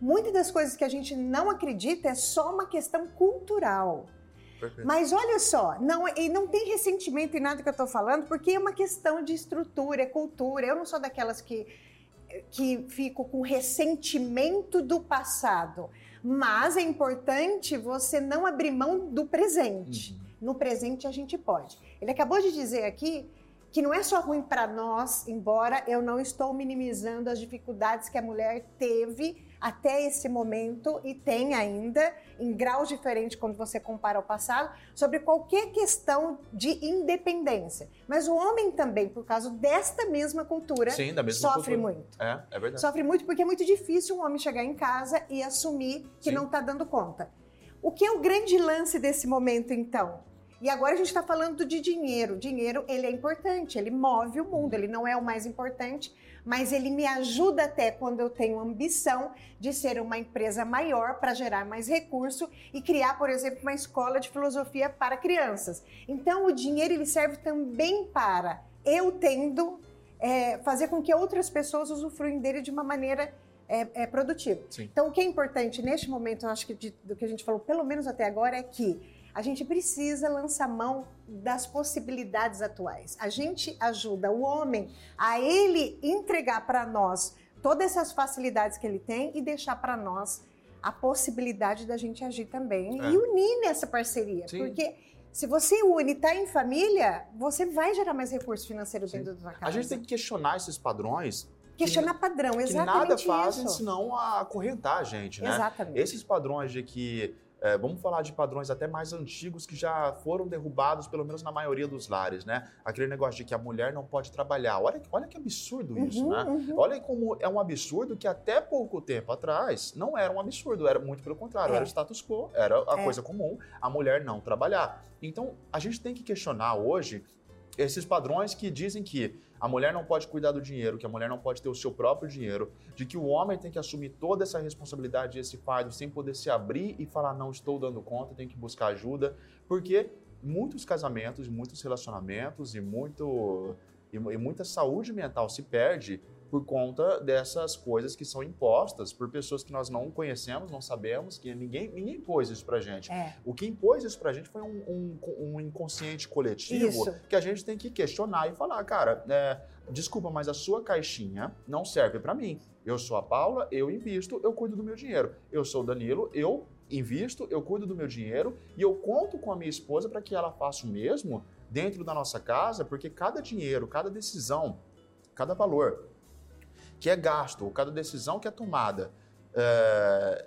Muitas das coisas que a gente não acredita é só uma questão cultural. Perfeito. Mas olha só, não, e não tem ressentimento em nada que eu estou falando, porque é uma questão de estrutura, é cultura. Eu não sou daquelas que, que fico com ressentimento do passado. Mas é importante você não abrir mão do presente. Uhum. No presente a gente pode. Ele acabou de dizer aqui que não é só ruim para nós, embora eu não estou minimizando as dificuldades que a mulher teve até esse momento e tem ainda, em graus diferentes quando você compara ao passado, sobre qualquer questão de independência. Mas o homem também, por causa desta mesma cultura, Sim, mesma sofre cultura. muito. É, é verdade. Sofre muito porque é muito difícil um homem chegar em casa e assumir que Sim. não está dando conta. O que é o grande lance desse momento, então? E agora a gente está falando de dinheiro. Dinheiro, ele é importante, ele move o mundo, ele não é o mais importante, mas ele me ajuda até quando eu tenho ambição de ser uma empresa maior para gerar mais recurso e criar, por exemplo, uma escola de filosofia para crianças. Então, o dinheiro, ele serve também para eu tendo é, fazer com que outras pessoas usufruem dele de uma maneira é, é, produtiva. Sim. Então, o que é importante neste momento, eu acho que de- do que a gente falou, pelo menos até agora, é que a gente precisa lançar mão das possibilidades atuais. A gente ajuda o homem a ele entregar para nós todas essas facilidades que ele tem e deixar para nós a possibilidade da gente agir também é. e unir nessa parceria. Sim. Porque se você une, está em família, você vai gerar mais recurso financeiro Sim. dentro da sua casa. A gente tem que questionar esses padrões Questionar que, padrão, exatamente. Que nada fazem isso. senão acorrentar a gente, né? Exatamente. Esses padrões de que é, vamos falar de padrões até mais antigos que já foram derrubados, pelo menos na maioria dos lares, né? Aquele negócio de que a mulher não pode trabalhar. Olha, olha que absurdo isso, uhum, né? Uhum. Olha como é um absurdo que até pouco tempo atrás não era um absurdo, era muito pelo contrário, é. era o status quo, era a é. coisa comum a mulher não trabalhar. Então, a gente tem que questionar hoje esses padrões que dizem que a mulher não pode cuidar do dinheiro, que a mulher não pode ter o seu próprio dinheiro, de que o homem tem que assumir toda essa responsabilidade, esse fardo, sem poder se abrir e falar, não estou dando conta, tenho que buscar ajuda, porque muitos casamentos, muitos relacionamentos e, muito, e, e muita saúde mental se perde por conta dessas coisas que são impostas por pessoas que nós não conhecemos, não sabemos, que ninguém, ninguém impôs isso pra gente. É. O que impôs isso pra gente foi um, um, um inconsciente coletivo isso. que a gente tem que questionar e falar, cara, é, desculpa, mas a sua caixinha não serve para mim. Eu sou a Paula, eu invisto, eu cuido do meu dinheiro. Eu sou o Danilo, eu invisto, eu cuido do meu dinheiro e eu conto com a minha esposa para que ela faça o mesmo dentro da nossa casa, porque cada dinheiro, cada decisão, cada valor que é gasto, ou cada decisão que é tomada é,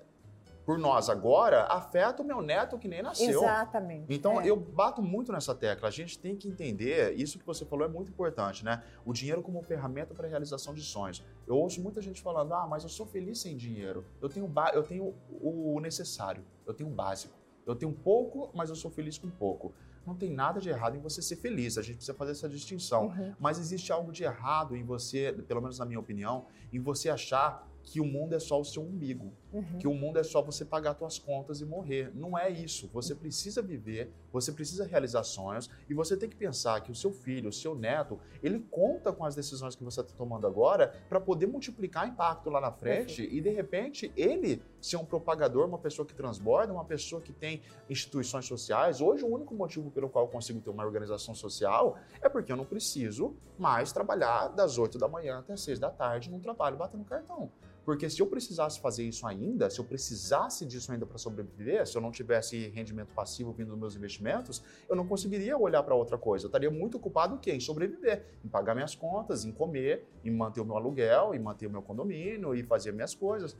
por nós agora, afeta o meu neto que nem nasceu. Exatamente. Então, é. eu bato muito nessa tecla. A gente tem que entender, isso que você falou é muito importante, né? O dinheiro como ferramenta para a realização de sonhos. Eu ouço muita gente falando, ah, mas eu sou feliz sem dinheiro. Eu tenho, eu tenho o necessário, eu tenho o básico. Eu tenho pouco, mas eu sou feliz com pouco. Não tem nada de errado em você ser feliz, a gente precisa fazer essa distinção. Uhum. Mas existe algo de errado em você, pelo menos na minha opinião, em você achar que o mundo é só o seu umbigo, uhum. que o mundo é só você pagar suas contas e morrer. Não é isso. Você precisa viver, você precisa realizar sonhos e você tem que pensar que o seu filho, o seu neto, ele conta com as decisões que você está tomando agora para poder multiplicar impacto lá na frente e de repente ele ser um propagador, uma pessoa que transborda, uma pessoa que tem instituições sociais. Hoje o único motivo pelo qual eu consigo ter uma organização social é porque eu não preciso mais trabalhar das 8 da manhã até as 6 da tarde num trabalho batendo cartão. Porque se eu precisasse fazer isso ainda, se eu precisasse disso ainda para sobreviver, se eu não tivesse rendimento passivo vindo dos meus investimentos, eu não conseguiria olhar para outra coisa. Eu estaria muito ocupado em sobreviver, em pagar minhas contas, em comer, em manter o meu aluguel, em manter o meu condomínio e fazer minhas coisas.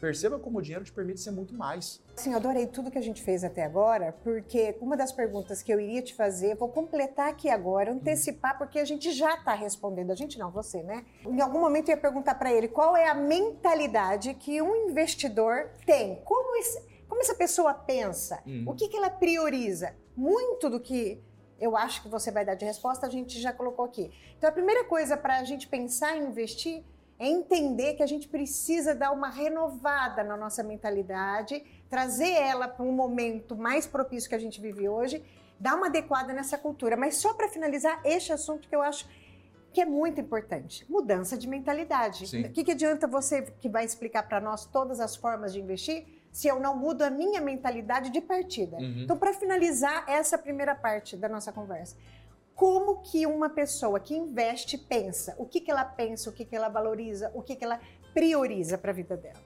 Perceba como o dinheiro te permite ser muito mais. Sim, eu adorei tudo que a gente fez até agora, porque uma das perguntas que eu iria te fazer, vou completar aqui agora, antecipar, porque a gente já está respondendo. A gente não, você, né? Em algum momento eu ia perguntar para ele qual é a mentalidade que um investidor tem. Como, esse, como essa pessoa pensa? Uhum. O que, que ela prioriza? Muito do que eu acho que você vai dar de resposta, a gente já colocou aqui. Então, a primeira coisa para a gente pensar em investir é entender que a gente precisa dar uma renovada na nossa mentalidade, trazer ela para um momento mais propício que a gente vive hoje, dar uma adequada nessa cultura. Mas só para finalizar este assunto que eu acho que é muito importante, mudança de mentalidade. Sim. O que, que adianta você que vai explicar para nós todas as formas de investir se eu não mudo a minha mentalidade de partida? Uhum. Então, para finalizar essa primeira parte da nossa conversa, como que uma pessoa que investe pensa, o que, que ela pensa, o que, que ela valoriza, o que, que ela prioriza para a vida dela.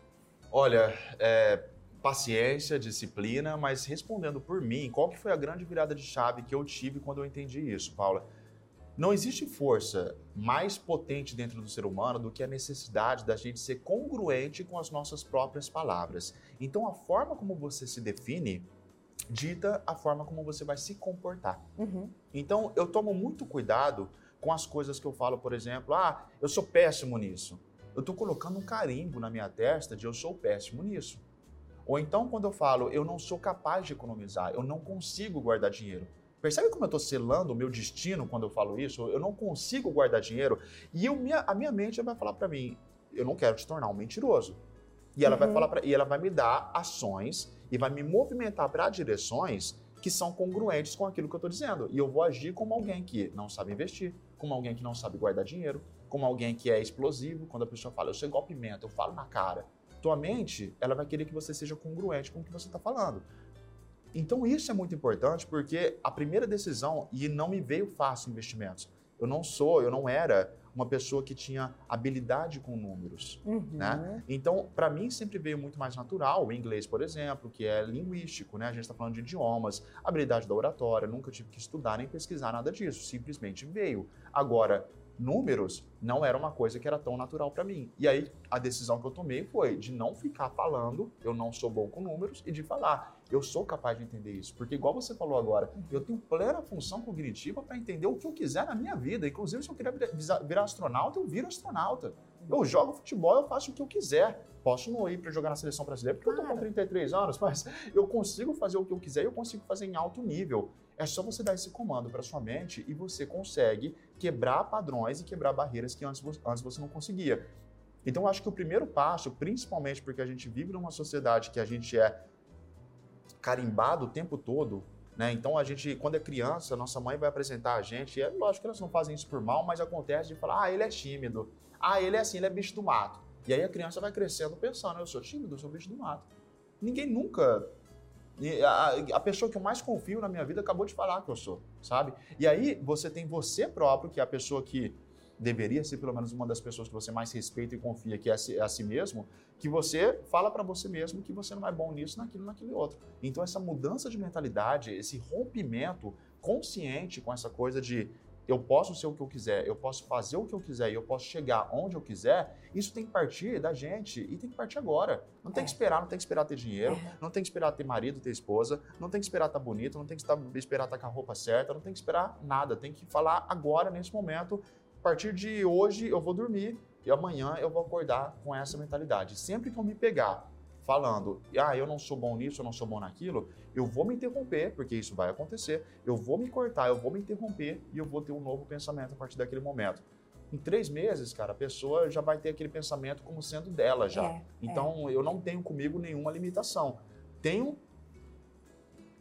Olha, é, paciência, disciplina, mas respondendo por mim, qual que foi a grande virada de chave que eu tive quando eu entendi isso, Paula? Não existe força mais potente dentro do ser humano do que a necessidade da gente ser congruente com as nossas próprias palavras. Então, a forma como você se define dita a forma como você vai se comportar. Uhum. Então, eu tomo muito cuidado com as coisas que eu falo, por exemplo, ah, eu sou péssimo nisso. Eu estou colocando um carimbo na minha testa de eu sou péssimo nisso. Ou então, quando eu falo, eu não sou capaz de economizar, eu não consigo guardar dinheiro. Percebe como eu estou selando o meu destino quando eu falo isso? Eu não consigo guardar dinheiro. E eu, minha, a minha mente vai falar para mim, eu não quero te tornar um mentiroso. E ela, uhum. vai falar pra, e ela vai me dar ações e vai me movimentar para direções que são congruentes com aquilo que eu estou dizendo. E eu vou agir como alguém que não sabe investir, como alguém que não sabe guardar dinheiro, como alguém que é explosivo. Quando a pessoa fala, eu sou igual pimenta, eu falo na cara. Tua mente, ela vai querer que você seja congruente com o que você está falando. Então isso é muito importante porque a primeira decisão, e não me veio fácil investimentos. Eu não sou, eu não era uma pessoa que tinha habilidade com números, Uhum. né? Então, para mim sempre veio muito mais natural o inglês, por exemplo, que é linguístico, né? A gente está falando de idiomas, habilidade da oratória, nunca tive que estudar nem pesquisar nada disso, simplesmente veio. Agora, números não era uma coisa que era tão natural para mim. E aí a decisão que eu tomei foi de não ficar falando, eu não sou bom com números e de falar, eu sou capaz de entender isso, porque igual você falou agora, eu tenho plena função cognitiva para entender o que eu quiser na minha vida. Inclusive se eu querer virar- astronauta, eu viro astronauta. Eu jogo futebol, eu faço o que eu quiser. Posso não ir para jogar na seleção brasileira porque eu tô com Claro. 33 anos, mas eu consigo fazer o que eu quiser e eu consigo fazer em alto nível. É só você dar esse comando para sua mente e você consegue quebrar padrões e quebrar barreiras que antes, antes você não conseguia. Então, eu acho que o primeiro passo, principalmente porque a gente vive numa sociedade que a gente é carimbado o tempo todo, né? Então, a gente, quando é criança, nossa mãe vai apresentar a gente, e é lógico que elas não fazem isso por mal, mas acontece de falar, ah, ele é tímido, ah, ele é assim, ele é bicho do mato. E aí a criança vai crescendo pensando, eu sou tímido, eu sou bicho do mato. Ninguém nunca a, a pessoa que eu mais confio na minha vida acabou de falar que eu sou, sabe? E aí você tem você próprio, que é a pessoa que deveria ser pelo menos uma das pessoas que você mais respeita e confia, que é a si, é a si mesmo, que você fala pra você mesmo que você não é bom nisso, naquilo, naquilo e outro. Então essa mudança de mentalidade, esse rompimento consciente com essa coisa de eu posso ser o que eu quiser, eu posso fazer o que eu quiser e eu posso chegar onde eu quiser, isso tem que partir da gente e tem que partir agora. Não tem É. que esperar, não tem que esperar ter dinheiro, É. não tem que esperar ter marido, ter esposa, não tem que esperar estar bonito, não tem que estar- esperar estar com a roupa certa, não tem que esperar nada. Tem que falar agora, nesse momento. A partir de hoje eu vou dormir e amanhã eu vou acordar com essa mentalidade. Sempre que eu me pegar falando, ah, eu não sou bom nisso, eu não sou bom naquilo, eu vou me interromper, porque isso vai acontecer. Eu vou me cortar, eu vou me interromper e eu vou ter um novo pensamento a partir daquele momento. Em três meses, cara, a pessoa já vai ter aquele pensamento como sendo dela já. É, Então, eu não tenho comigo nenhuma limitação. Tenho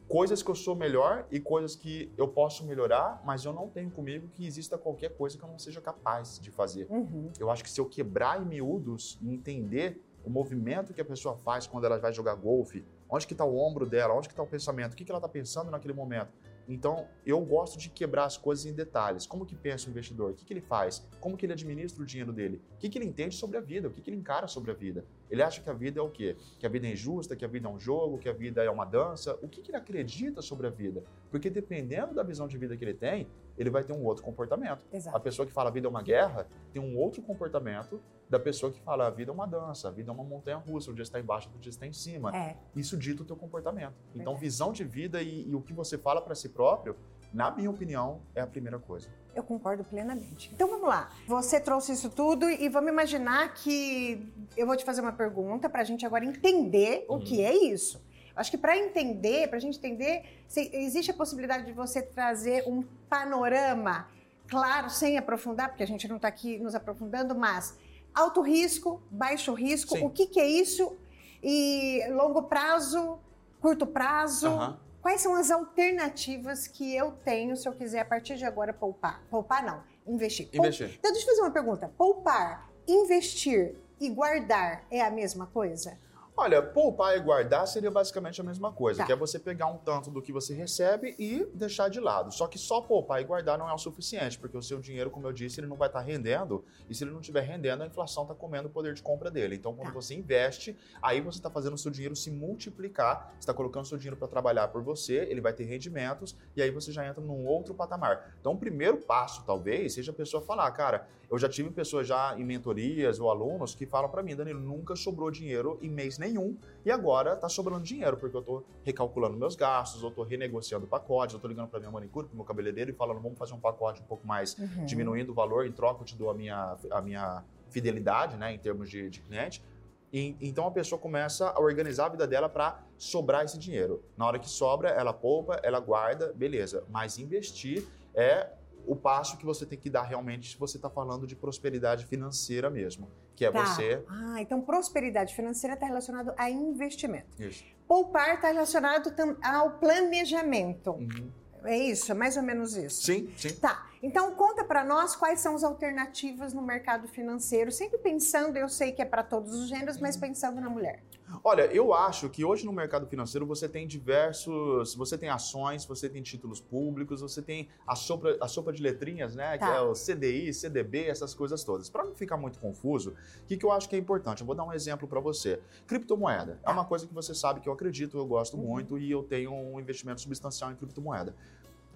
coisas que eu sou melhor e coisas que eu posso melhorar, mas eu não tenho comigo que exista qualquer coisa que eu não seja capaz de fazer. Uhum. Eu acho que se eu quebrar em miúdos e entender o movimento que a pessoa faz quando ela vai jogar golfe, onde que está o ombro dela, onde que está o pensamento, o que, que ela está pensando naquele momento. Então, eu gosto de quebrar as coisas em detalhes. Como que pensa o investidor? O que, que ele faz? Como que ele administra o dinheiro dele? O que, que ele entende sobre a vida? O que, que ele encara sobre a vida? Ele acha que a vida é o quê? Que a vida é injusta, que a vida é um jogo, que a vida é uma dança? O que, que ele acredita sobre a vida? Porque dependendo da visão de vida que ele tem, ele vai ter um outro comportamento. A Exato. pessoa que fala a vida é uma guerra tem um outro comportamento da pessoa que fala a vida é uma dança, a vida é uma montanha russa, um dia está embaixo, outro dia está em cima. É. Isso dita o teu comportamento. Então, Verdade. visão de vida e, e o que você fala para si próprio, na minha opinião, é a primeira coisa. Eu concordo plenamente. Então vamos lá. Você trouxe isso tudo e vamos imaginar que eu vou te fazer uma pergunta para a gente agora entender o Uhum. que é isso. Eu acho que para entender, para a gente entender, existe a possibilidade de você trazer um panorama claro, sem aprofundar, porque a gente não está aqui nos aprofundando, mas alto risco, baixo risco, Sim. o que, que é isso? E longo prazo, curto prazo. Aham. Quais são as alternativas que eu tenho se eu quiser a partir de agora poupar? Poupar não, investir. Pou- Investir. Então, deixa eu fazer uma pergunta. Poupar, investir e guardar é a mesma coisa? Olha, poupar e guardar seria basicamente a mesma coisa, Tá. que é você pegar um tanto do que você recebe e deixar de lado. Só que só poupar e guardar não é o suficiente, porque o seu dinheiro, como eu disse, ele não vai estar rendendo, e se ele não estiver rendendo, a inflação está comendo o poder de compra dele. Então, quando Tá. você investe, aí você está fazendo o seu dinheiro se multiplicar, você está colocando o seu dinheiro para trabalhar por você, ele vai ter rendimentos, e aí você já entra num outro patamar. Então, o primeiro passo, talvez, seja a pessoa falar, cara, eu já tive pessoas já em mentorias ou alunos que falam para mim, Danilo, nunca sobrou dinheiro em mês nenhum e agora tá sobrando dinheiro porque eu tô recalculando meus gastos, eu tô renegociando pacotes, eu tô ligando para minha manicure, pro meu cabeleireiro e falando, vamos fazer um pacote um pouco mais Uhum. diminuindo o valor, em troca eu te dou a minha, a minha fidelidade, né, em termos de, de cliente. E, então a pessoa começa a organizar a vida dela para sobrar esse dinheiro. Na hora que sobra, ela poupa, ela guarda, beleza. Mas investir é o passo que você tem que dar realmente se você está falando de prosperidade financeira mesmo, que é Tá. você. Ah, então prosperidade financeira está relacionado a investimento. Isso. Poupar está relacionado ao planejamento. Uhum. É isso? É mais ou menos isso? Sim, sim. Tá. Então, conta para nós quais são as alternativas no mercado financeiro, sempre pensando, eu sei que é para todos os gêneros, mas pensando na mulher. Olha, eu acho que hoje no mercado financeiro você tem diversos, você tem ações, você tem títulos públicos, você tem a sopa, a sopa de letrinhas, né, tá. que é o CDI, CDB, essas coisas todas. Para não ficar muito confuso, o que, que eu acho que é importante? Eu vou dar um exemplo para você. Criptomoeda tá. é uma coisa que você sabe que eu acredito, eu gosto uhum. muito e eu tenho um investimento substancial em criptomoeda.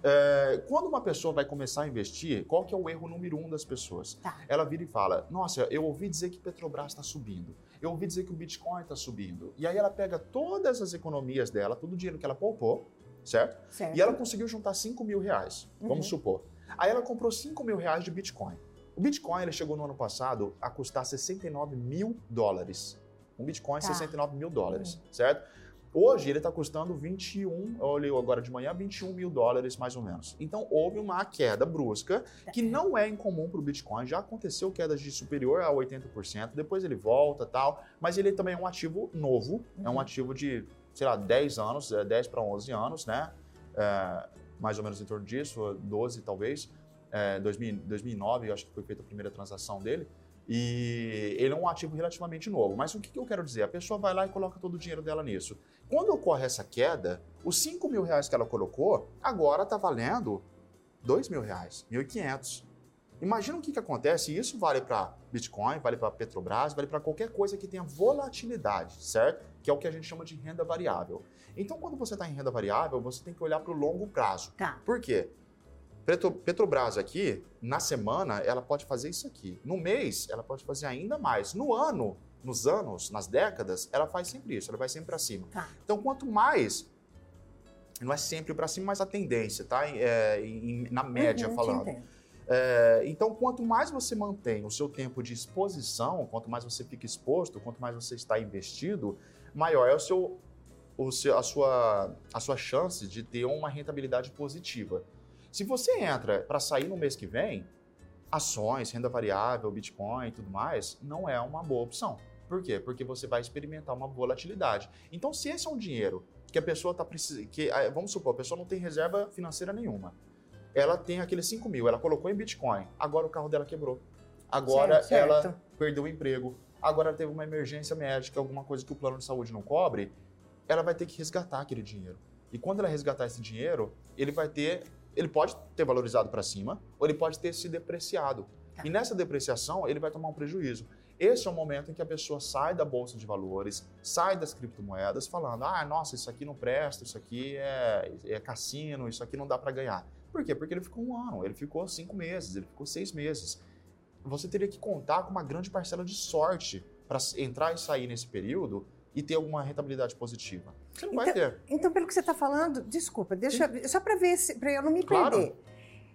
É, quando uma pessoa vai começar a investir, qual que é o erro número um das pessoas? Tá. Ela vira e fala: Nossa, eu ouvi dizer que Petrobras está subindo. Eu ouvi dizer que o Bitcoin está subindo. E aí ela pega todas as economias dela, todo o dinheiro que ela poupou, certo? certo. E ela conseguiu juntar 5 mil reais, uhum. vamos supor. Aí ela comprou 5 mil reais de Bitcoin. O Bitcoin ele chegou no ano passado a custar 69 mil dólares. Um Bitcoin, tá. 69 mil dólares, uhum. certo? Hoje ele está custando 21, eu olhei agora de manhã, 21 mil dólares mais ou menos. Então houve uma queda brusca que não é incomum para o Bitcoin. Já aconteceu quedas de superior a 80%, depois ele volta tal, mas ele também é um ativo novo, uhum. é um uhum. ativo de, sei lá, 10 anos, 10 para 11 anos, né? É, mais ou menos em torno disso, 12 talvez. É, 2000, 2009, eu acho que foi feita a primeira transação dele. E ele é um ativo relativamente novo. Mas o que, que eu quero dizer? A pessoa vai lá e coloca todo o dinheiro dela nisso. Quando ocorre essa queda, os 5 mil reais que ela colocou, agora está valendo 2 mil reais, 1.500. Imagina o que, que acontece, e isso vale para Bitcoin, vale para Petrobras, vale para qualquer coisa que tenha volatilidade, certo? Que é o que a gente chama de renda variável. Então, quando você está em renda variável, você tem que olhar para o longo prazo. Tá. Por quê? Petrobras aqui, na semana, ela pode fazer isso aqui. No mês, ela pode fazer ainda mais. No ano, nos anos, nas décadas, ela faz sempre isso, ela vai sempre para cima. Tá. Então, quanto mais, não é sempre para cima, mas a tendência, tá? É, em, na média uhum, falando. É, então, quanto mais você mantém o seu tempo de exposição, quanto mais você fica exposto, quanto mais você está investido, maior é o seu, o seu, a, sua, a sua chance de ter uma rentabilidade positiva. Se você entra para sair no mês que vem, ações, renda variável, Bitcoin e tudo mais, não é uma boa opção. Por quê? Porque você vai experimentar uma volatilidade. Então, se esse é um dinheiro que a pessoa está precisando, que ah, vamos supor, a pessoa não tem reserva financeira nenhuma, ela tem aqueles 5 mil, ela colocou em Bitcoin, agora o carro dela quebrou, agora certo, ela certo. perdeu o emprego, agora teve uma emergência médica, alguma coisa que o plano de saúde não cobre, ela vai ter que resgatar aquele dinheiro. E quando ela resgatar esse dinheiro, ele vai ter, ele pode ter valorizado para cima, ou ele pode ter se depreciado. Tá. E nessa depreciação, ele vai tomar um prejuízo. Esse é o momento em que a pessoa sai da bolsa de valores, sai das criptomoedas, falando: ah, nossa, isso aqui não presta, isso aqui é, é cassino, isso aqui não dá para ganhar. Por quê? Porque ele ficou um ano, ele ficou cinco meses, ele ficou seis meses. Você teria que contar com uma grande parcela de sorte para entrar e sair nesse período e ter alguma rentabilidade positiva. Você não então, vai ter. Então, pelo que você está falando, desculpa, deixa só para ver para eu não me claro. perder.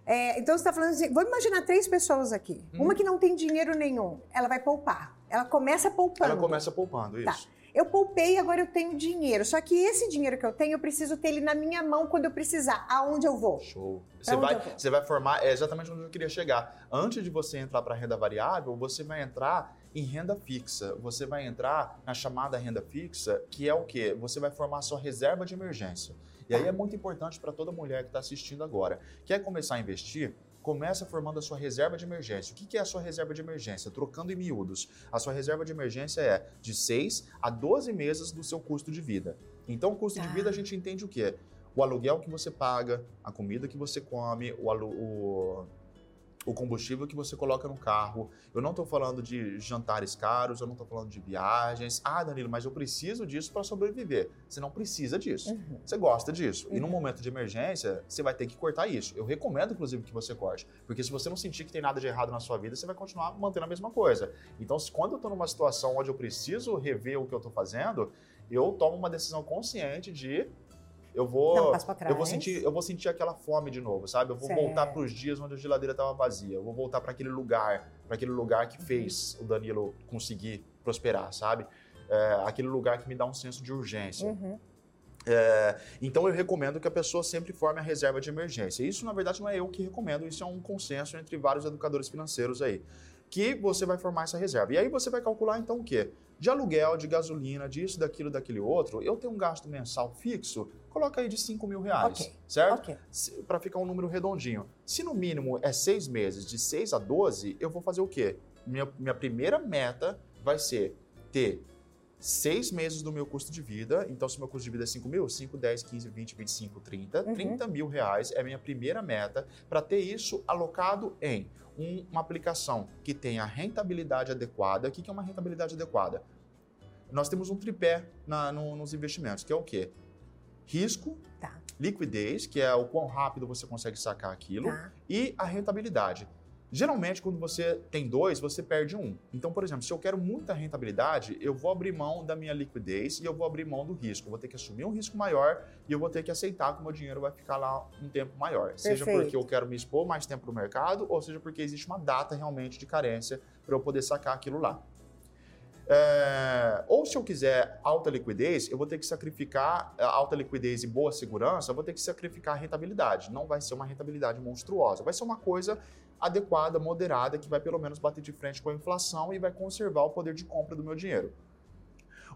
É, então você está falando assim, vamos imaginar três pessoas aqui. Hum. Uma que não tem dinheiro nenhum, ela vai poupar. Ela começa poupando. Ela começa poupando, tá. isso. Tá. Eu poupei, agora eu tenho dinheiro. Só que esse dinheiro que eu tenho, eu preciso ter ele na minha mão quando eu precisar. Aonde eu vou? Show. Você vai, você vai formar, é exatamente onde eu queria chegar. Antes de você entrar para renda variável, você vai entrar em renda fixa. Você vai entrar na chamada renda fixa, que é o quê? Você vai formar a sua reserva de emergência. E aí é muito importante para toda mulher que está assistindo agora. Quer começar a investir? Começa formando a sua reserva de emergência. O que é a sua reserva de emergência? Trocando em miúdos. A sua reserva de emergência é de 6 a 12 meses do seu custo de vida. Então, o custo de vida a tá. gente entende o quê? O aluguel que você paga, a comida que você come, o, o o combustível que você coloca no carro. Eu não estou falando de jantares caros, eu não estou falando de viagens. Ah, Danilo, mas eu preciso disso para sobreviver. Você não precisa disso. Uhum. Você gosta disso. Uhum. E no uhum. momento de emergência, você vai ter que cortar isso. Eu recomendo, inclusive, que você corte. Porque se você não sentir que tem nada de errado na sua vida, você vai continuar mantendo a mesma coisa. Então, quando eu estou numa situação onde eu preciso rever o que eu estou fazendo, eu tomo uma decisão consciente de eu vou eu vou sentir eu vou sentir aquela fome de novo, sabe? Eu vou certo. voltar para os dias onde a geladeira estava vazia. Eu vou voltar para aquele lugar, para aquele lugar que fez o Danilo conseguir prosperar, sabe? É, aquele lugar que me dá um senso de urgência. Uhum. É, então eu recomendo que a pessoa sempre forme a reserva de emergência. Isso, na verdade, não é eu que recomendo, isso é um consenso entre vários educadores financeiros aí que você vai formar essa reserva. E aí você vai calcular então o quê? De aluguel, de gasolina, disso, daquilo, daquele outro, eu tenho um gasto mensal fixo, coloca aí de 5 mil reais, Ok, certo? ok. Para ficar um número redondinho. Se no mínimo é seis meses, de 6 a 12, eu vou fazer o quê? Minha, minha primeira meta vai ser ter seis meses do meu custo de vida. Então, se meu custo de vida é 5 mil, 5, 10, 15, 20, 25, 30, Uhum. 30 mil reais é a minha primeira meta para ter isso alocado em um- uma aplicação que tenha rentabilidade adequada. O que que é uma rentabilidade adequada? Nós temos um tripé na- no- nos investimentos, que é o quê? Risco, Tá. liquidez, que é o quão rápido você consegue sacar aquilo, Tá. e a rentabilidade. Geralmente, quando você tem dois, você perde um. Então, por exemplo, se eu quero muita rentabilidade, eu vou abrir mão da minha liquidez e eu vou abrir mão do risco. Eu vou ter que assumir um risco maior e eu vou ter que aceitar que o meu dinheiro vai ficar lá um tempo maior. Seja Perfeito. porque eu quero me expor mais tempo no mercado, ou seja porque existe uma data realmente de carência para eu poder sacar aquilo lá. É, ou se eu quiser alta liquidez, eu vou ter que sacrificar é, alta liquidez e boa segurança, eu vou ter que sacrificar a rentabilidade. Não vai ser uma rentabilidade monstruosa, vai ser uma coisa adequada, moderada, que vai pelo menos bater de frente com a inflação e vai conservar o poder de compra do meu dinheiro.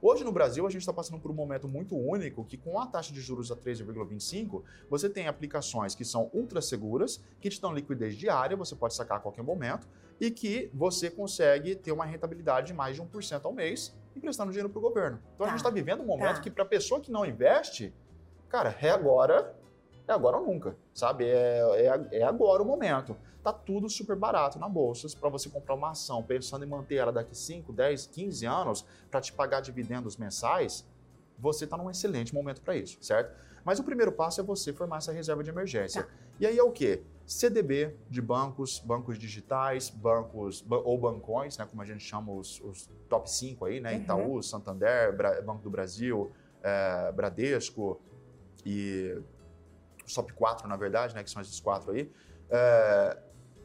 Hoje no Brasil a gente está passando por um momento muito único que com a taxa de juros a 13,25 você tem aplicações que são ultra seguras, que te dão liquidez diária, você pode sacar a qualquer momento e que você consegue ter uma rentabilidade de mais de 1% ao mês emprestando dinheiro para o governo. Então a Tá. gente está vivendo um momento Tá. que para a pessoa que não investe, cara, é agora, é agora ou nunca, sabe? É, é, é agora o momento. Tá tudo super barato na bolsa para você comprar uma ação pensando em manter ela daqui 5, 10, 15 anos para te pagar dividendos mensais, você está num excelente momento para isso, certo? Mas o primeiro passo é você formar essa reserva de emergência. Tá. E aí é o quê? CDB de bancos, bancos digitais, bancos ba- ou bancões, né, como a gente chama os, os top 5 aí, né? Uhum. Itaú, Santander, Bra- Banco do Brasil, eh, Bradesco e os top 4, na verdade, né, que são esses quatro aí. É,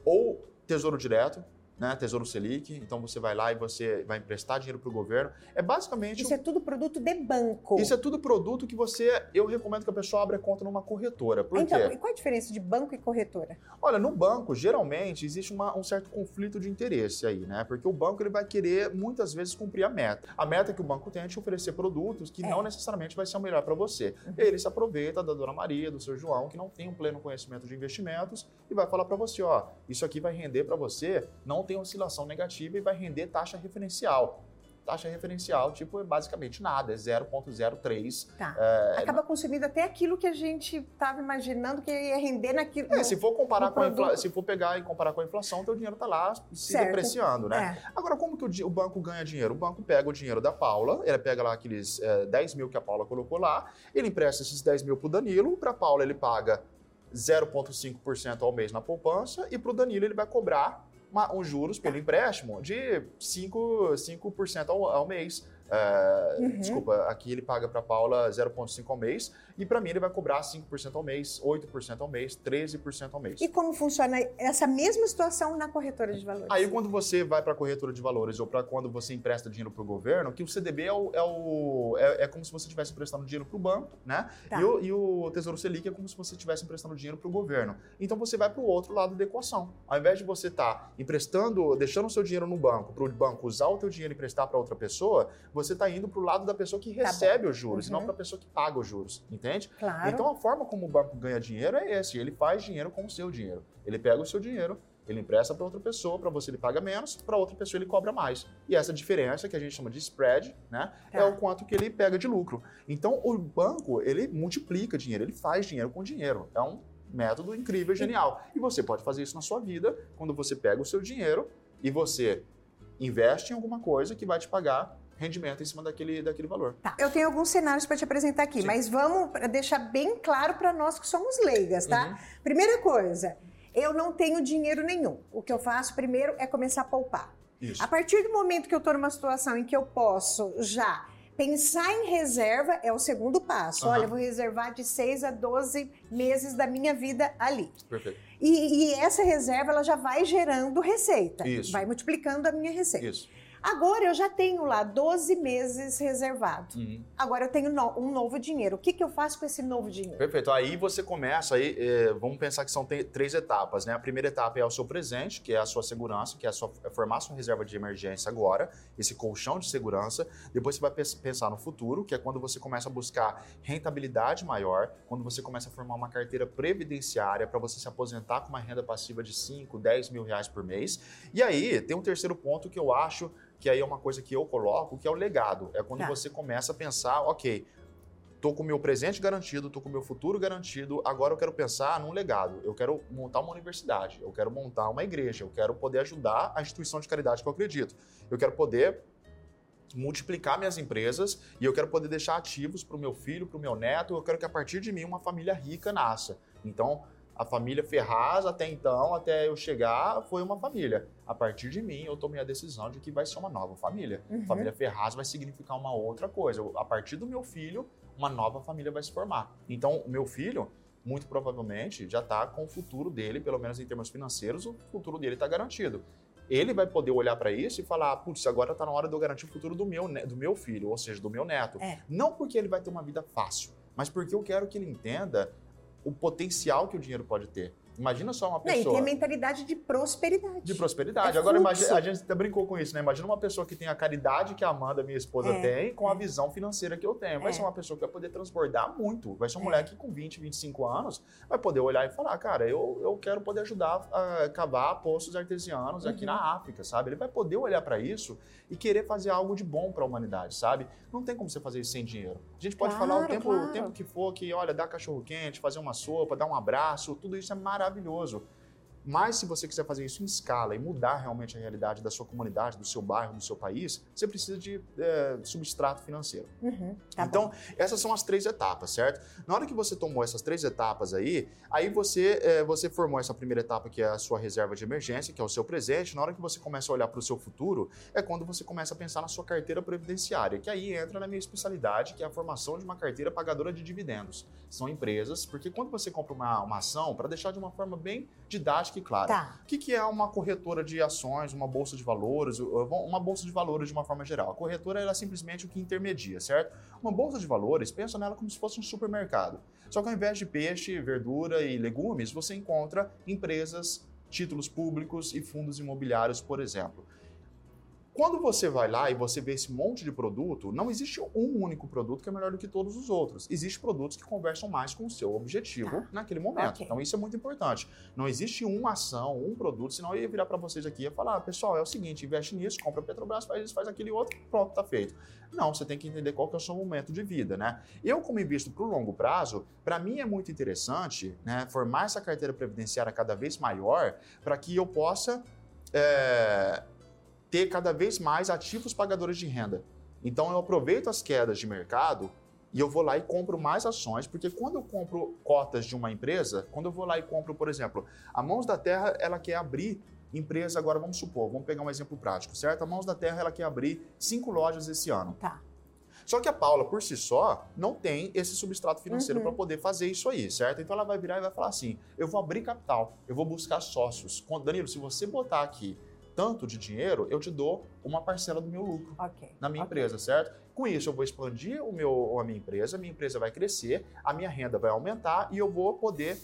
ou Tesouro Direto, né, Tesouro Selic, então você vai lá e você vai emprestar dinheiro para o governo. É basicamente Isso é tudo produto de banco. isso é tudo produto que você. Eu recomendo que a pessoa abra conta numa corretora. Por então, quê? e qual a diferença de banco e corretora? Olha, no banco, geralmente, existe uma- um certo conflito de interesse aí, né? Porque o banco ele vai querer, muitas vezes, cumprir a meta. A meta que o banco tem é te oferecer produtos que É. não necessariamente vai ser o melhor para você. Uhum. Ele se aproveita da dona Maria, do seu João, que não tem um pleno conhecimento de investimentos, e vai falar para você, ó, isso aqui vai render para você, não tem oscilação negativa e vai render taxa referencial. Taxa referencial, tipo, é basicamente nada, é 0,03. Tá. É, Acaba consumindo até aquilo que a gente estava imaginando que ia render naquilo. É, se for comparar no com a infla... se for pegar e comparar com a inflação, teu dinheiro tá lá se Certo. depreciando, né? É. Agora, como que o, o banco ganha dinheiro? O banco pega o dinheiro da Paula, ele pega lá aqueles é, 10 mil que a Paula colocou lá, ele empresta esses 10 mil pro Danilo, pra Paula ele paga 0,5% ao mês na poupança, e pro Danilo ele vai cobrar uma, uns juros pelo empréstimo de 5%, 5% ao, ao mês. É, Uhum. Desculpa, aqui ele paga para Paula 0,5 ao mês e para mim ele vai cobrar 5% ao mês, 8% ao mês, 13% ao mês. E como funciona essa mesma situação na corretora de valores? Aí quando você vai para a corretora de valores ou para quando você empresta dinheiro para o governo, que o CDB é, o, é, o- é- é como se você estivesse emprestando dinheiro para o banco, né? Tá. E, o, e o Tesouro Selic é como se você estivesse emprestando dinheiro para o governo. Então você vai para o outro lado da equação. Ao invés de você estar emprestando, deixando o seu dinheiro no banco, para o banco usar o teu dinheiro e emprestar para outra pessoa, você está indo para o lado da pessoa que Tá bom. recebe os juros, e não Uhum. para a pessoa que paga os juros, entende? Claro. Então a forma como o banco ganha dinheiro é esse, ele faz dinheiro com o seu dinheiro. Ele pega o seu dinheiro, ele empresta para outra pessoa, para você ele paga menos, para outra pessoa ele cobra mais. E essa diferença que a gente chama de spread, né, Tá. é o quanto que ele pega de lucro. Então o banco, ele multiplica dinheiro, ele faz dinheiro com dinheiro. É um método incrível, genial. E você pode fazer isso na sua vida quando você pega o seu dinheiro e você investe em alguma coisa que vai te pagar rendimento em cima daquele, daquele valor. Tá. Eu tenho alguns cenários para te apresentar aqui, Sim. mas vamos deixar bem claro para nós que somos leigas, tá? Uhum. Primeira coisa, eu não tenho dinheiro nenhum. O que eu faço primeiro é começar a poupar. Isso. A partir do momento que eu estou numa situação em que eu posso já pensar em reserva, é o segundo passo. Aham. Olha, eu vou reservar de 6 a 12 meses da minha vida ali. Perfeito. E, e essa reserva ela já vai gerando receita, Isso. vai multiplicando a minha receita. Isso. Agora eu já tenho lá 12 meses reservado. Uhum. Agora eu tenho no, um novo dinheiro. O que, que eu faço com esse novo dinheiro? Perfeito. Aí você começa, aí, é, vamos pensar que são três etapas, né? A primeira etapa é o seu presente, que é a sua segurança, que é, a sua, é formar sua reserva de emergência agora, esse colchão de segurança. Depois você vai pensar no futuro, que é quando você começa a buscar rentabilidade maior, quando você começa a formar uma carteira previdenciária para você se aposentar com uma renda passiva de 5, 10 mil reais por mês. E aí tem um terceiro ponto que eu acho que aí é uma coisa que eu coloco, que é o legado. É quando tá. você começa a pensar, ok, tô com o meu presente garantido, tô com o meu futuro garantido, agora eu quero pensar num legado. Eu quero montar uma universidade, eu quero montar uma igreja, eu quero poder ajudar a instituição de caridade que eu acredito. Eu quero poder multiplicar minhas empresas e eu quero poder deixar ativos para o meu filho, para o meu neto. Eu quero que a partir de mim uma família rica nasça. Então, a família Ferraz, até então, até eu chegar, foi uma família. A partir de mim, eu tomei a decisão de que vai ser uma nova família. Uhum. Família Ferraz vai significar uma outra coisa. A partir do meu filho, uma nova família vai se formar. Então, o meu filho, muito provavelmente, já está com o futuro dele, pelo menos em termos financeiros, o futuro dele está garantido. Ele vai poder olhar para isso e falar: putz, agora está na hora de eu garantir o futuro do meu, do meu filho, ou seja, do meu neto. É. Não porque ele vai ter uma vida fácil, mas porque eu quero que ele entenda o potencial que o dinheiro pode ter. Imagina só uma pessoa. Não, e tem a mentalidade de prosperidade. De prosperidade. É Agora, imagina, a gente até brincou com isso, né? Imagina uma pessoa que tem a caridade que a Amanda, minha esposa, é, tem, com é. a visão financeira que eu tenho. Vai é. ser uma pessoa que vai poder transbordar muito. Vai ser um é. moleque com 20, 25 anos, vai poder olhar e falar: cara, eu, eu quero poder ajudar a cavar poços artesianos uhum. aqui na uhum. África, sabe? Ele vai poder olhar para isso e querer fazer algo de bom para a humanidade, sabe? Não tem como você fazer isso sem dinheiro. A gente pode claro, falar o tempo, claro. o tempo que for que, olha, dar cachorro quente, fazer uma sopa, dar um abraço, tudo isso é maravilhoso maravilhoso. Mas se você quiser fazer isso em escala e mudar realmente a realidade da sua comunidade, do seu bairro, do seu país, você precisa de é, substrato financeiro. Uhum, tá então, bom. essas são as três etapas, certo? Na hora que você tomou essas três etapas aí, aí você, é, você formou essa primeira etapa que é a sua reserva de emergência, que é o seu presente. Na hora que você começa a olhar para o seu futuro, é quando você começa a pensar na sua carteira previdenciária, que aí entra na minha especialidade, que é a formação de uma carteira pagadora de dividendos. São empresas, porque quando você compra uma, uma ação, para deixar de uma forma bem didática, claro. Tá. O que, que é uma corretora de ações, uma bolsa de valores, uma bolsa de valores de uma forma geral? A corretora é simplesmente o que intermedia, certo? Uma bolsa de valores, pensa nela como se fosse um supermercado. Só que ao invés de peixe, verdura e legumes, você encontra empresas, títulos públicos e fundos imobiliários, por exemplo. Quando você vai lá e você vê esse monte de produto, não existe um único produto que é melhor do que todos os outros. Existem produtos que conversam mais com o seu objetivo ah, naquele momento. Okay. Então isso é muito importante. Não existe uma ação, um produto, senão eu ia virar para vocês aqui e falar, ah, pessoal, é o seguinte, investe nisso, compra Petrobras, faz isso, faz aquele outro, pronto, tá feito. Não, você tem que entender qual que é o seu momento de vida, né? Eu, como invisto para o longo prazo, para mim é muito interessante né, formar essa carteira previdenciária cada vez maior para que eu possa é, ter cada vez mais ativos pagadores de renda. Então eu aproveito as quedas de mercado e eu vou lá e compro mais ações, porque quando eu compro cotas de uma empresa, quando eu vou lá e compro, por exemplo, a Mãos da Terra, ela quer abrir empresa, agora vamos supor, vamos pegar um exemplo prático, certo? A Mãos da Terra, ela quer abrir cinco lojas esse ano. Tá. Só que a Paula, por si só, não tem esse substrato financeiro uhum. para poder fazer isso aí, certo? Então ela vai virar e vai falar assim: eu vou abrir capital, eu vou buscar sócios. Danilo, se você botar aqui tanto de dinheiro, eu te dou uma parcela do meu lucro okay. na minha okay. empresa, certo? Com isso, eu vou expandir o meu, a minha empresa, a minha empresa vai crescer, a minha renda vai aumentar e eu vou poder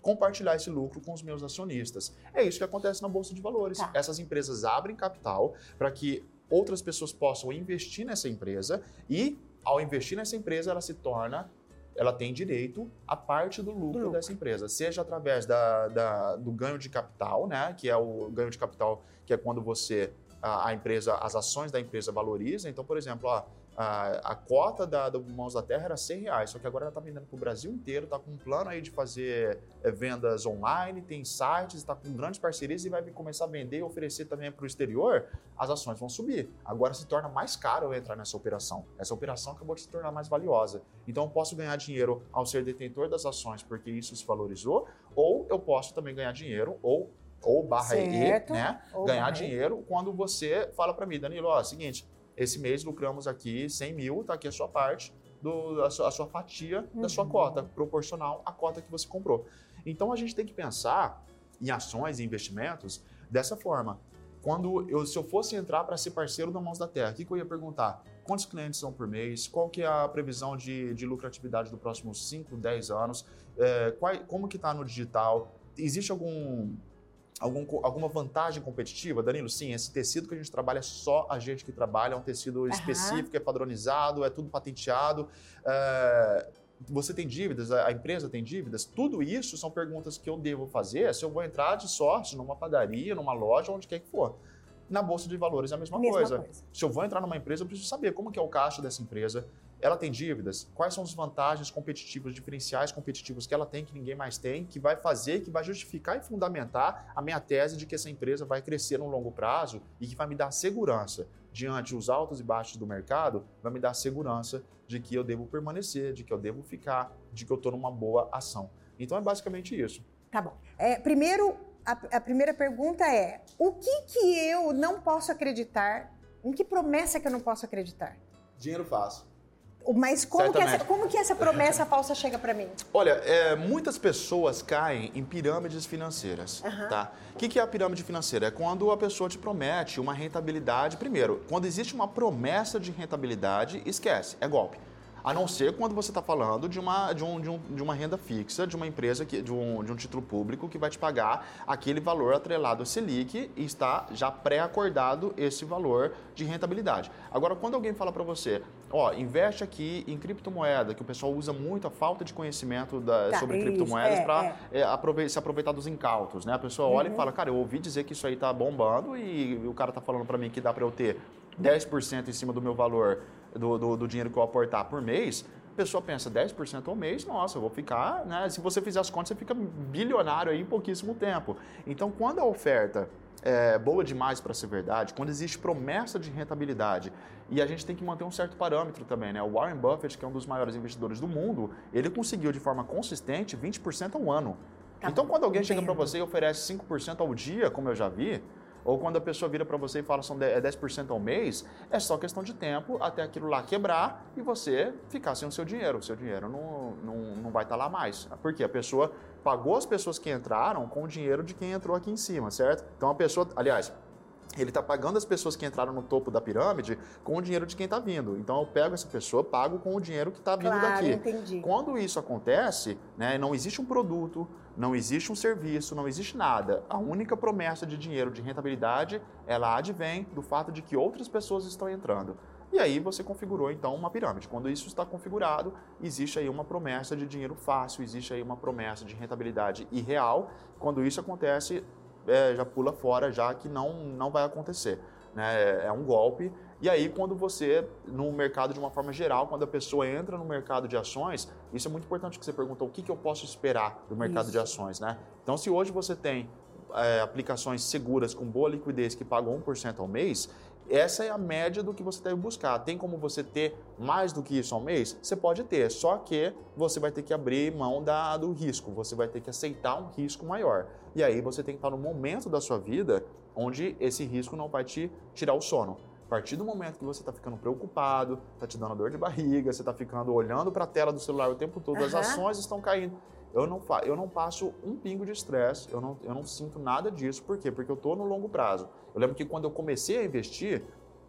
compartilhar esse lucro com os meus acionistas. É isso que acontece na Bolsa de Valores. Tá. Essas empresas abrem capital para que outras pessoas possam investir nessa empresa e, ao investir nessa empresa, ela se torna ela tem direito à parte do lucro, do lucro. dessa empresa, seja através da, da, do ganho de capital, né, que é o ganho de capital, que é quando você a, a empresa, as ações da empresa valorizam. Então, por exemplo, ó, a, a cota da, do Mãos da Terra era 100 reais, só que agora ela está vendendo para o Brasil inteiro, está com um plano aí de fazer é, vendas online, tem sites, está com grandes parcerias e vai começar a vender e oferecer também para o exterior, as ações vão subir. Agora se torna mais caro eu entrar nessa operação. Essa operação acabou de se tornar mais valiosa. Então eu posso ganhar dinheiro ao ser detentor das ações porque isso se valorizou, ou eu posso também ganhar dinheiro, ou ou barra certo. E, né? Ou ganhar dinheiro quando você fala para mim, Danilo, ó, seguinte, esse mês lucramos aqui 100 mil, tá aqui a sua parte, do, a, sua, a sua fatia uhum. da sua uhum. cota, proporcional à cota que você comprou. Então a gente tem que pensar em ações e investimentos dessa forma. quando eu, se eu fosse entrar para ser parceiro da Mãos da Terra, o que, que, eu ia perguntar? Quantos clientes são por mês? Qual que é a previsão de, de lucratividade dos próximos 5, 10 anos? É, qual, como que está no digital? Existe algum, algum, alguma vantagem competitiva? Danilo, sim, esse tecido que a gente trabalha é só a gente que trabalha, é um tecido uhum. específico, é padronizado, é tudo patenteado. É, você tem dívidas, a empresa tem dívidas, tudo isso são perguntas que eu devo fazer se eu vou entrar de sócio numa padaria, numa loja, onde quer que for. Na bolsa de valores é a mesma, mesma coisa. coisa. Se eu vou entrar numa empresa, eu preciso saber como que é o caixa dessa empresa, ela tem dívidas, quais são as vantagens competitivas, diferenciais competitivos que ela tem que ninguém mais tem, que vai fazer, que vai justificar e fundamentar a minha tese de que essa empresa vai crescer no longo prazo e que vai me dar segurança diante os altos e baixos do mercado, vai me dar segurança de que eu devo permanecer, de que eu devo ficar, de que eu estou numa boa ação. Então é basicamente isso. Tá bom. É, primeiro, a, a, primeira pergunta é: o que que eu não posso acreditar? Em que promessa que eu não posso acreditar? Dinheiro fácil. Mas como que, essa, como que, essa, promessa falsa chega para mim? Olha, é, muitas pessoas caem em pirâmides financeiras, uhum. tá? O que, que é a pirâmide financeira? É quando a pessoa te promete uma rentabilidade. Primeiro, quando existe uma promessa de rentabilidade, esquece, é golpe. A não ser quando você está falando de uma, de, um, de, um, de, uma renda fixa, de uma empresa, que, de, um, de um título público que vai te pagar aquele valor atrelado ao Selic e está já pré-acordado esse valor de rentabilidade. Agora, quando alguém fala para você, ó, investe aqui em criptomoeda, que o pessoal usa muito a falta de conhecimento da, tá, sobre criptomoedas é, para é. é, se aproveitar dos incautos, né? A pessoa olha uhum. e fala, cara, eu ouvi dizer que isso aí está bombando e o cara está falando para mim que dá para eu ter 10% em cima do meu valor do, do, do dinheiro que eu aportar por mês, a pessoa pensa 10% ao mês, nossa, eu vou ficar, né? Se você fizer as contas, você fica bilionário aí em pouquíssimo tempo. Então, quando a oferta é boa demais para ser verdade, quando existe promessa de rentabilidade, e a gente tem que manter um certo parâmetro também, né? O Warren Buffett, que é um dos maiores investidores do mundo, ele conseguiu de forma consistente 20% ao ano. Tá então, quando alguém chega para você e oferece 5% ao dia, como eu já vi, ou quando a pessoa vira para você e fala são 10% é ao mês, é só questão de tempo até aquilo lá quebrar e você ficar sem o seu dinheiro. O seu dinheiro não, não, não vai estar tá lá mais. Porque a pessoa pagou as pessoas que entraram com o dinheiro de quem entrou aqui em cima, certo? Então a pessoa, aliás, ele está pagando as pessoas que entraram no topo da pirâmide com o dinheiro de quem está vindo. Então eu pego essa pessoa, pago com o dinheiro que está vindo claro, daqui. Entendi. Quando isso acontece, né, não existe um produto, não existe um serviço, não existe nada. A única promessa de dinheiro, de rentabilidade, ela advém do fato de que outras pessoas estão entrando. E aí você configurou então uma pirâmide. Quando isso está configurado, existe aí uma promessa de dinheiro fácil, existe aí uma promessa de rentabilidade irreal. Quando isso acontece, é, já pula fora, já que não, não vai acontecer. Né? É um golpe. E aí, quando você, no mercado de uma forma geral, quando a pessoa entra no mercado de ações, isso é muito importante que você perguntou o que, que eu posso esperar do mercado isso. de ações. Né? Então, se hoje você tem é, aplicações seguras com boa liquidez que pagam 1% ao mês, essa é a média do que você deve buscar. Tem como você ter mais do que isso ao mês? Você pode ter, só que você vai ter que abrir mão da, do risco, você vai ter que aceitar um risco maior. E aí você tem que estar no momento da sua vida onde esse risco não vai te tirar o sono. A partir do momento que você está ficando preocupado, está te dando dor de barriga, você está ficando olhando para a tela do celular o tempo todo, uhum. as ações estão caindo. Eu não, eu não passo um pingo de estresse, eu não, eu não sinto nada disso. Por quê? Porque eu estou no longo prazo. Eu lembro que quando eu comecei a investir,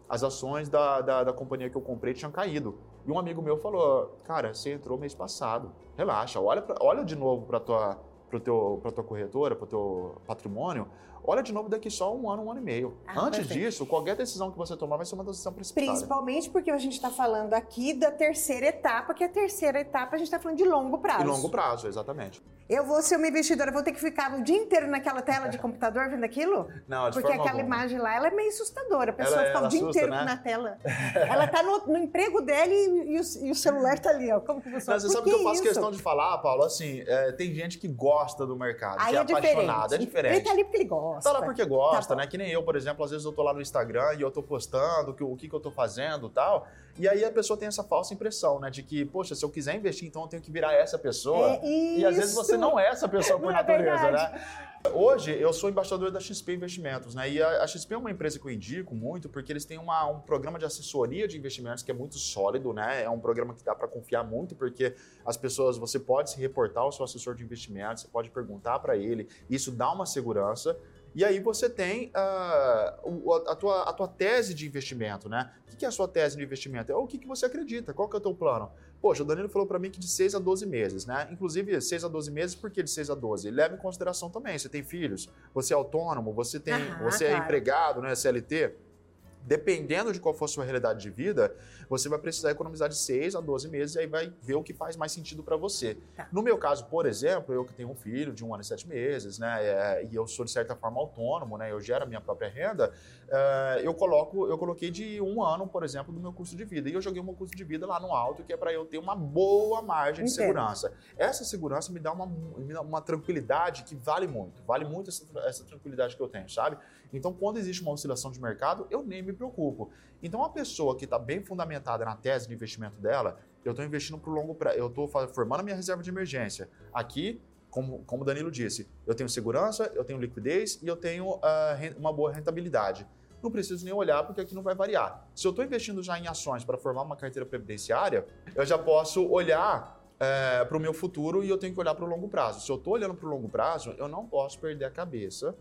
as ações da, da, da, companhia que eu comprei tinham caído. E um amigo meu falou, cara, você entrou mês passado, relaxa, olha, pra, olha de novo para tua para tua corretora, para o teu patrimônio, olha de novo daqui só um ano, um ano e meio. Ah, Antes perfeito. disso, qualquer decisão que você tomar vai ser uma decisão precipitada. Principalmente porque a gente está falando aqui da terceira etapa, que é a terceira etapa a gente está falando de longo prazo. De longo prazo, exatamente. Eu vou ser uma investidora, vou ter que ficar o dia inteiro naquela tela de computador vendo aquilo? Não, de Porque aquela alguma. imagem lá, ela é meio assustadora. A pessoa ela, fica o dia assusta, inteiro né? na tela. Ela está no, no, emprego dela e, e, o, e, o, celular está ali, ó. Como que você Mas você sabe que eu faço isso? questão de falar, Paulo, assim, é, tem gente que gosta do mercado, Aí que é, é apaixonado, é diferente. Ele tá ali porque ele gosta. Tá lá porque gosta, tá né? Que nem eu, por exemplo, às vezes eu tô lá no Instagram e eu tô postando o que, que eu tô fazendo e tal. E aí a pessoa tem essa falsa impressão, né? De que, poxa, se eu quiser investir, então eu tenho que virar essa pessoa. É e às vezes você não é essa pessoa por é natureza, né? Hoje eu sou embaixador da XP Investimentos, né? E a, XP é uma empresa que eu indico muito porque eles têm uma, um programa de assessoria de investimentos que é muito sólido, né? É um programa que dá para confiar muito porque as pessoas, você pode se reportar ao seu assessor de investimentos, você pode perguntar para ele, isso dá uma segurança. E aí você tem uh, a, tua, a tua tese de investimento, né? O que é a sua tese de investimento? É o que, que você acredita, qual que é o teu plano? Poxa, o Danilo falou para mim que de 6 a 12 meses, né? Inclusive, 6 a 12 meses, por que de 6 a 12? Leva em consideração também, você tem filhos, você é autônomo, você, tem, você é empregado, né? CLT dependendo de qual for a sua realidade de vida, você vai precisar economizar de 6 a 12 meses e aí vai ver o que faz mais sentido para você. Tá. No meu caso, por exemplo, eu que tenho um filho de um ano e sete meses, né, é, e eu sou de certa forma autônomo, né, eu gero a minha própria renda, é, eu coloco, eu coloquei de um ano, por exemplo, do meu custo de vida. E eu joguei um custo de vida lá no alto, que é para eu ter uma boa margem de Entendo. segurança. Essa segurança me dá, uma, me dá uma tranquilidade que vale muito, vale muito essa, essa tranquilidade que eu tenho, sabe? Então, quando existe uma oscilação de mercado, eu nem me preocupo. Então, a pessoa que está bem fundamentada na tese de investimento dela, eu estou investindo para o longo prazo, eu estou formando a minha reserva de emergência. Aqui, como, como o Danilo disse, eu tenho segurança, eu tenho liquidez e eu tenho uh, uma boa rentabilidade. Não preciso nem olhar porque aqui não vai variar. Se eu estou investindo já em ações para formar uma carteira previdenciária, eu já posso olhar é, para o meu futuro e eu tenho que olhar para o longo prazo. Se eu estou olhando para o longo prazo, eu não posso perder a cabeça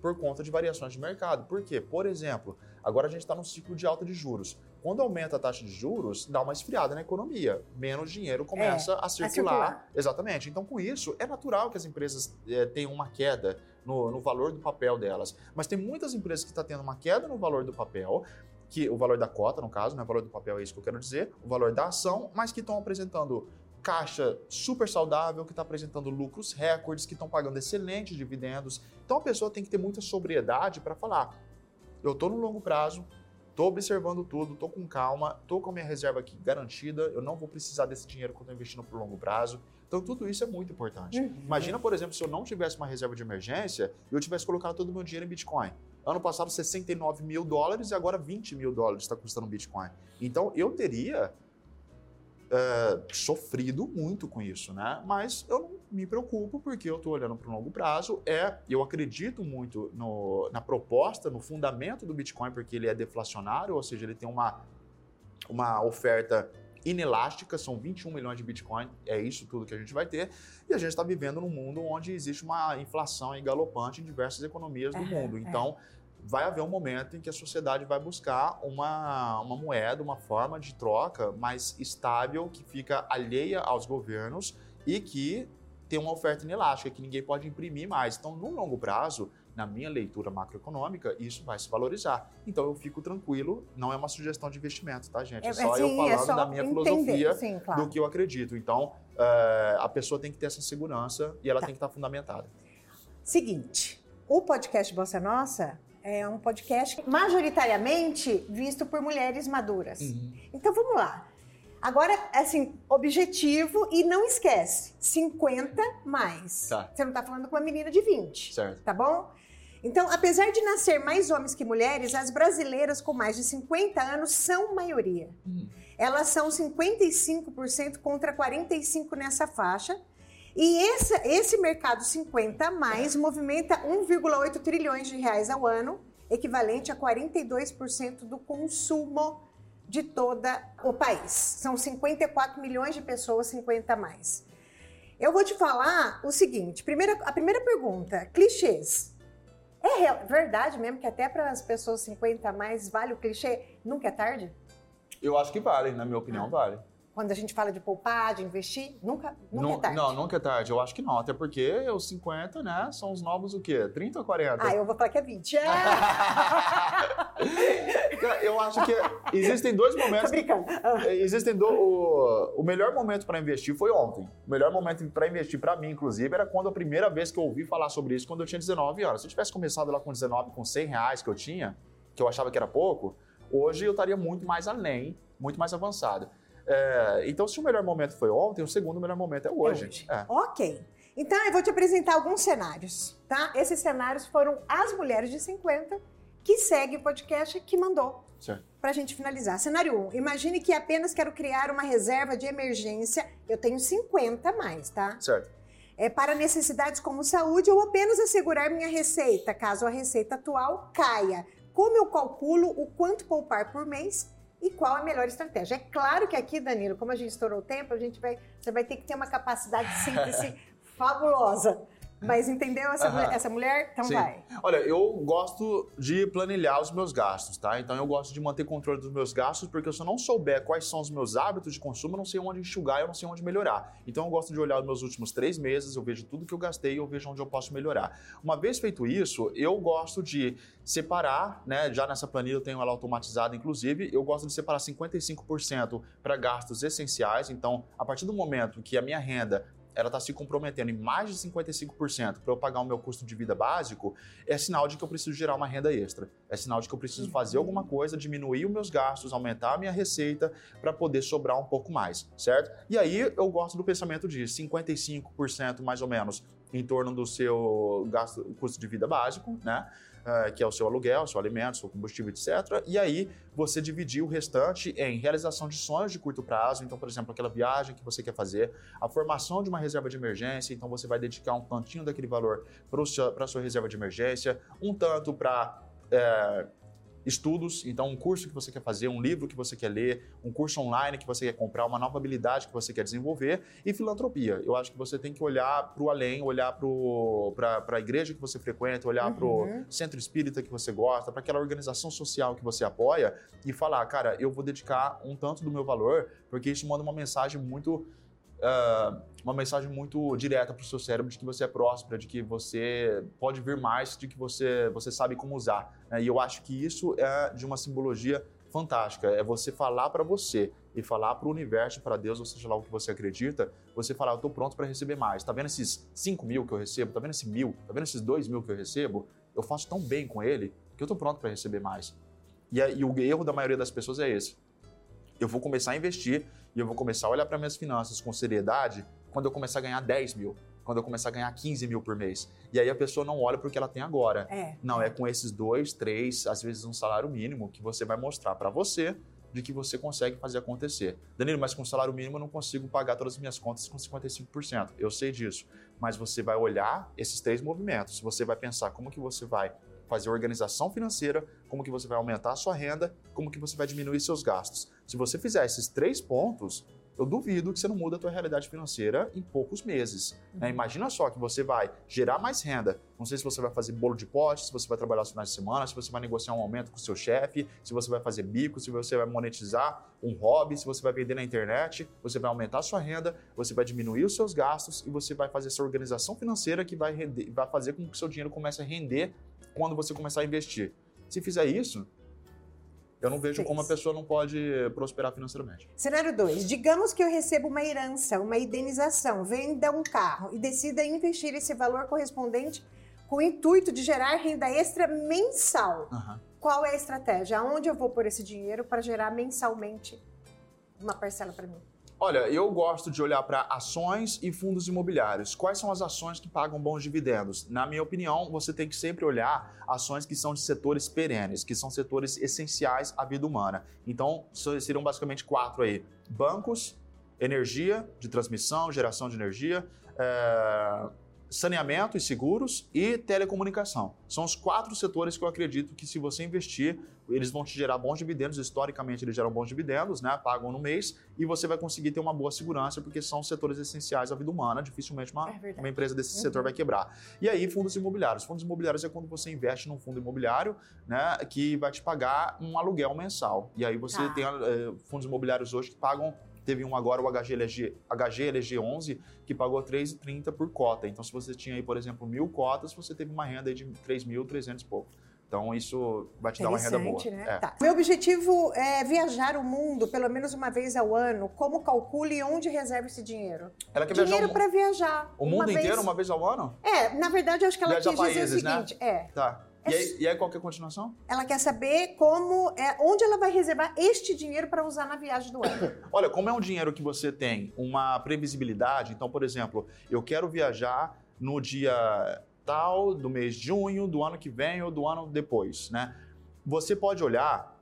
por conta de variações de mercado. Por quê? Por exemplo, agora a gente está num ciclo de alta de juros. Quando aumenta a taxa de juros, dá uma esfriada na economia. Menos dinheiro começa é, a, circular. a, circular. Exatamente. Então, com isso, é natural que as empresas é, tenham uma queda no, no, valor do papel delas. Mas tem muitas empresas que estão tá tendo uma queda no valor do papel, que o valor da cota, no caso, não é o valor do papel, é isso que eu quero dizer, o valor da ação, mas que estão apresentando caixa super saudável, que está apresentando lucros recordes, que estão pagando excelentes dividendos. Então a pessoa tem que ter muita sobriedade para falar: eu estou no longo prazo, estou observando tudo, estou com calma, estou com a minha reserva aqui garantida, eu não vou precisar desse dinheiro quando eu investir no longo prazo. Então tudo isso é muito importante. Uhum. Imagina, por exemplo, se eu não tivesse uma reserva de emergência e eu tivesse colocado todo o meu dinheiro em Bitcoin. Ano passado, 69 mil dólares e agora 20 mil dólares está custando um Bitcoin. Então eu teria uh, sofrido muito com isso, né? Mas eu não me preocupo porque eu estou olhando para o longo prazo. É, eu acredito muito no, na proposta, no fundamento do Bitcoin, porque ele é deflacionário, ou seja, ele tem uma, uma oferta inelástica, são 21 milhões de Bitcoin, é isso tudo que a gente vai ter. E a gente está vivendo num mundo onde existe uma inflação galopante em diversas economias do mundo. É. Vai haver um momento em que a sociedade vai buscar uma, uma moeda, uma forma de troca mais estável, que fica alheia aos governos e que tem uma oferta inelástica, que ninguém pode imprimir mais. Então, no longo prazo, na minha leitura macroeconômica, isso vai se valorizar. Então eu fico tranquilo, não é uma sugestão de investimento, tá, gente? É, é só sim, eu falando é só da minha entender, filosofia, sim, claro. do que eu acredito. Então, uh, a pessoa tem que ter essa segurança e ela tá. tem que estar fundamentada. Seguinte, o podcast Bossa Nossa é um podcast majoritariamente visto por mulheres maduras. Uhum. Então vamos lá. Agora, assim, objetivo e não esquece, 50 mais. Tá. Você não está falando com uma menina de 20. Certo. Tá bom? Então, apesar de nascer mais homens que mulheres, as brasileiras com mais de 50 anos são maioria. Uhum. Elas são 55% contra 45% nessa faixa e esse, esse mercado 50 a mais movimenta 1,8 trilhões de reais ao ano, equivalente a 42% do consumo de todo o país. São 54 milhões de pessoas, 50 a mais. Eu vou te falar o seguinte: primeira, a primeira pergunta, clichês. É verdade mesmo que até para as pessoas 50 a mais vale o clichê? Nunca é tarde? Eu acho que vale, na minha opinião, ah. vale quando a gente fala de poupar, de investir, nunca, nunca não, é tarde. Não, nunca é tarde. Eu acho que não. Até porque os 50, né, são os novos o quê? 30 ou 40? Ah, eu vou falar que é 20. eu acho que existem dois momentos. Tô brincando. Ah. Existem do, o, o melhor momento para investir foi ontem. O melhor momento para investir para mim, inclusive, era quando a primeira vez que eu ouvi falar sobre isso, quando eu tinha 19 anos. Se eu tivesse começado lá com 19, com 100 reais que eu tinha, que eu achava que era pouco, hoje eu estaria muito mais além, muito mais avançado. É, então, se o melhor momento foi ontem, o segundo melhor momento é hoje. Hoje. É. Ok. Então, eu vou te apresentar alguns cenários, tá? Esses cenários foram as mulheres de 50 que segue o podcast que mandou. Certo. Pra gente finalizar. Cenário 1. Imagine que apenas quero criar uma reserva de emergência. Eu tenho 50 mais, tá? Certo. É, para necessidades como saúde ou apenas assegurar minha receita, caso a receita atual caia. Como eu calculo o quanto poupar por mês e qual a melhor estratégia. É claro que aqui, Danilo, como a gente estourou o tempo, a gente vai, você vai ter que ter uma capacidade de síntese fabulosa. Mas entendeu essa, mulher, essa mulher? Então Sim. vai. Olha, eu gosto de planilhar os meus gastos, tá? Então eu gosto de manter controle dos meus gastos, porque se eu não souber quais são os meus hábitos de consumo, eu não sei onde enxugar, eu não sei onde melhorar. Então eu gosto de olhar os meus últimos três meses, eu vejo tudo que eu gastei e eu vejo onde eu posso melhorar. Uma vez feito isso, eu gosto de separar, né? Já nessa planilha eu tenho ela automatizada, inclusive, eu gosto de separar 55% para gastos essenciais. Então, a partir do momento que a minha renda ela está se comprometendo em mais de 55% para eu pagar o meu custo de vida básico, é sinal de que eu preciso gerar uma renda extra. É sinal de que eu preciso fazer alguma coisa, diminuir os meus gastos, aumentar a minha receita para poder sobrar um pouco mais, certo? E aí eu gosto do pensamento de 55% mais ou menos em torno do seu gasto, custo de vida básico, né? Uh, que é o seu aluguel, seu alimento, seu combustível, etc. E aí você dividir o restante em realização de sonhos de curto prazo, então, por exemplo, aquela viagem que você quer fazer, a formação de uma reserva de emergência, então você vai dedicar um tantinho daquele valor para a sua reserva de emergência, um tanto para é, estudos, então um curso que você quer fazer, um livro que você quer ler, um curso online que você quer comprar, uma nova habilidade que você quer desenvolver e filantropia. Eu acho que você tem que olhar para o além, olhar para a igreja que você frequenta, olhar uhum. para o centro espírita que você gosta, para aquela organização social que você apoia e falar, cara, eu vou dedicar um tanto do meu valor, porque isso manda uma mensagem muito uh, uma mensagem muito direta para o seu cérebro de que você é próspera, de que você pode vir mais, de que você, você sabe como usar. Né? E eu acho que isso é de uma simbologia fantástica. É você falar para você e falar para o universo, para Deus, ou seja lá o que você acredita, você falar, eu estou pronto para receber mais. Tá vendo esses 5 mil que eu recebo? Tá vendo esse mil? Tá vendo esses 2 mil que eu recebo? Eu faço tão bem com ele que eu estou pronto para receber mais. E, e o erro da maioria das pessoas é esse. Eu vou começar a investir e eu vou começar a olhar para minhas finanças com seriedade quando eu começar a ganhar 10 mil, quando eu começar a ganhar 15 mil por mês. E aí a pessoa não olha para o que ela tem agora. É. Não, é com esses dois, três, às vezes um salário mínimo que você vai mostrar para você de que você consegue fazer acontecer. Danilo, mas com salário mínimo eu não consigo pagar todas as minhas contas com 55%. Eu sei disso. Mas você vai olhar esses três movimentos. Você vai pensar como que você vai fazer organização financeira, como que você vai aumentar a sua renda, como que você vai diminuir seus gastos. Se você fizer esses três pontos, eu duvido que você não muda a tua realidade financeira em poucos meses. Né? Uhum. Imagina só que você vai gerar mais renda. Não sei se você vai fazer bolo de pote, se você vai trabalhar os finais de semana, se você vai negociar um aumento com o seu chefe, se você vai fazer bico, se você vai monetizar um hobby, se você vai vender na internet, você vai aumentar a sua renda, você vai diminuir os seus gastos e você vai fazer essa organização financeira que vai, render, vai fazer com que o seu dinheiro comece a render quando você começar a investir. Se fizer isso, eu não vejo Fez. como a pessoa não pode prosperar financeiramente. Cenário 2. Digamos que eu recebo uma herança, uma indenização, venda um carro e decida investir esse valor correspondente com o intuito de gerar renda extra mensal. Uhum. Qual é a estratégia? Aonde eu vou pôr esse dinheiro para gerar mensalmente uma parcela para mim? Olha, eu gosto de olhar para ações e fundos imobiliários. Quais são as ações que pagam bons dividendos? Na minha opinião, você tem que sempre olhar ações que são de setores perenes, que são setores essenciais à vida humana. Então, seriam basicamente quatro aí: bancos, energia de transmissão, geração de energia, é saneamento e seguros e telecomunicação. São os quatro setores que eu acredito que se você investir, eles vão te gerar bons dividendos. Historicamente, eles geram bons dividendos, né? Pagam no mês e você vai conseguir ter uma boa segurança porque são setores essenciais à vida humana. Dificilmente uma, é uma empresa desse uhum. setor vai quebrar. E aí, fundos imobiliários. Fundos imobiliários é quando você investe num fundo imobiliário, né? Que vai te pagar um aluguel mensal. E aí você tá. tem é, fundos imobiliários hoje que pagam Teve um agora, o HGLG, HGLG11, que pagou 3,30 por cota. Então, se você tinha aí, por exemplo, mil cotas, você teve uma renda de 3.300 e pouco. Então, isso vai te dar uma renda boa. Né? É. Tá. Meu objetivo é viajar o mundo pelo menos uma vez ao ano. Como calcule e onde reserva esse dinheiro? Ela quer dinheiro viajar para viajar. O mundo inteiro uma vez ao ano? É, na verdade, eu acho que ela Viajar quis países, dizer o seguinte. Né? É. Tá. E aí, e aí, qual que é a continuação? Ela quer saber como, é, onde ela vai reservar este dinheiro para usar na viagem do ano. Olha, como é um dinheiro que você tem uma previsibilidade, então, por exemplo, eu quero viajar no dia tal do mês de junho, do ano que vem ou do ano depois, né? Você pode olhar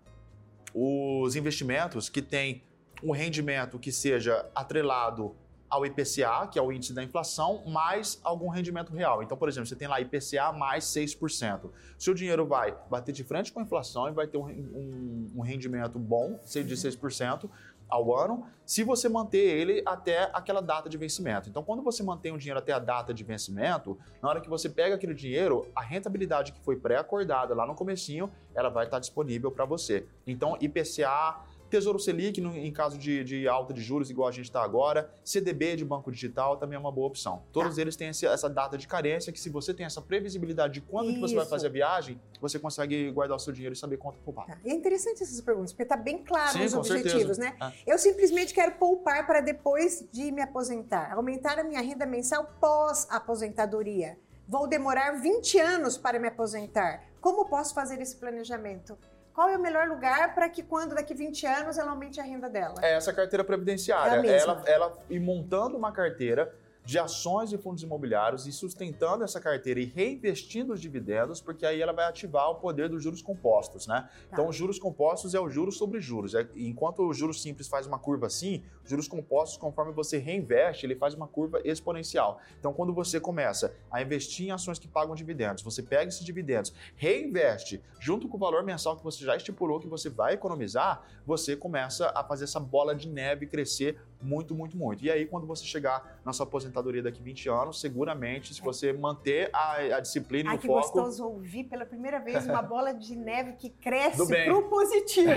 os investimentos que têm um rendimento que seja atrelado ao IPCA, que é o índice da inflação, mais algum rendimento real. Então, por exemplo, você tem lá IPCA mais 6%. Seu dinheiro vai bater de frente com a inflação e vai ter um, um, um rendimento bom, de 6%, ao ano, se você manter ele até aquela data de vencimento. Então, quando você mantém o dinheiro até a data de vencimento, na hora que você pega aquele dinheiro, a rentabilidade que foi pré-acordada lá no comecinho, ela vai estar disponível para você. Então, IPCA, Tesouro Selic, no, em caso de, de, alta de juros, igual a gente está agora. CDB de banco digital também é uma boa opção. Todos tá. eles têm esse, essa data de carência, que se você tem essa previsibilidade de quando que você vai fazer a viagem, você consegue guardar o seu dinheiro e saber quanto poupar. Tá. É interessante essas perguntas, porque está bem claro Sim, os objetivos, certeza. né? É. Eu simplesmente quero poupar para depois de me aposentar, aumentar a minha renda mensal pós-aposentadoria. Vou demorar 20 anos para me aposentar. Como posso fazer esse planejamento? Qual é o melhor lugar para que quando daqui 20 anos ela aumente a renda dela? É essa carteira previdenciária. É ela, ela ir montando uma carteira de ações e fundos imobiliários e sustentando essa carteira e reinvestindo os dividendos, porque aí ela vai ativar o poder dos juros compostos, né? Tá. Então, os juros compostos é o juros sobre juros. É, enquanto o juros simples faz uma curva assim, os juros compostos, conforme você reinveste, ele faz uma curva exponencial. Então, quando você começa a investir em ações que pagam dividendos, você pega esses dividendos, reinveste junto com o valor mensal que você já estipulou que você vai economizar, você começa a fazer essa bola de neve crescer muito, muito, muito. E aí, quando você chegar na sua aposentadoria daqui 20 anos, seguramente, se você manter a, a disciplina e o foco... Ai, que gostoso ouvir pela primeira vez uma bola de neve que cresce pro positivo.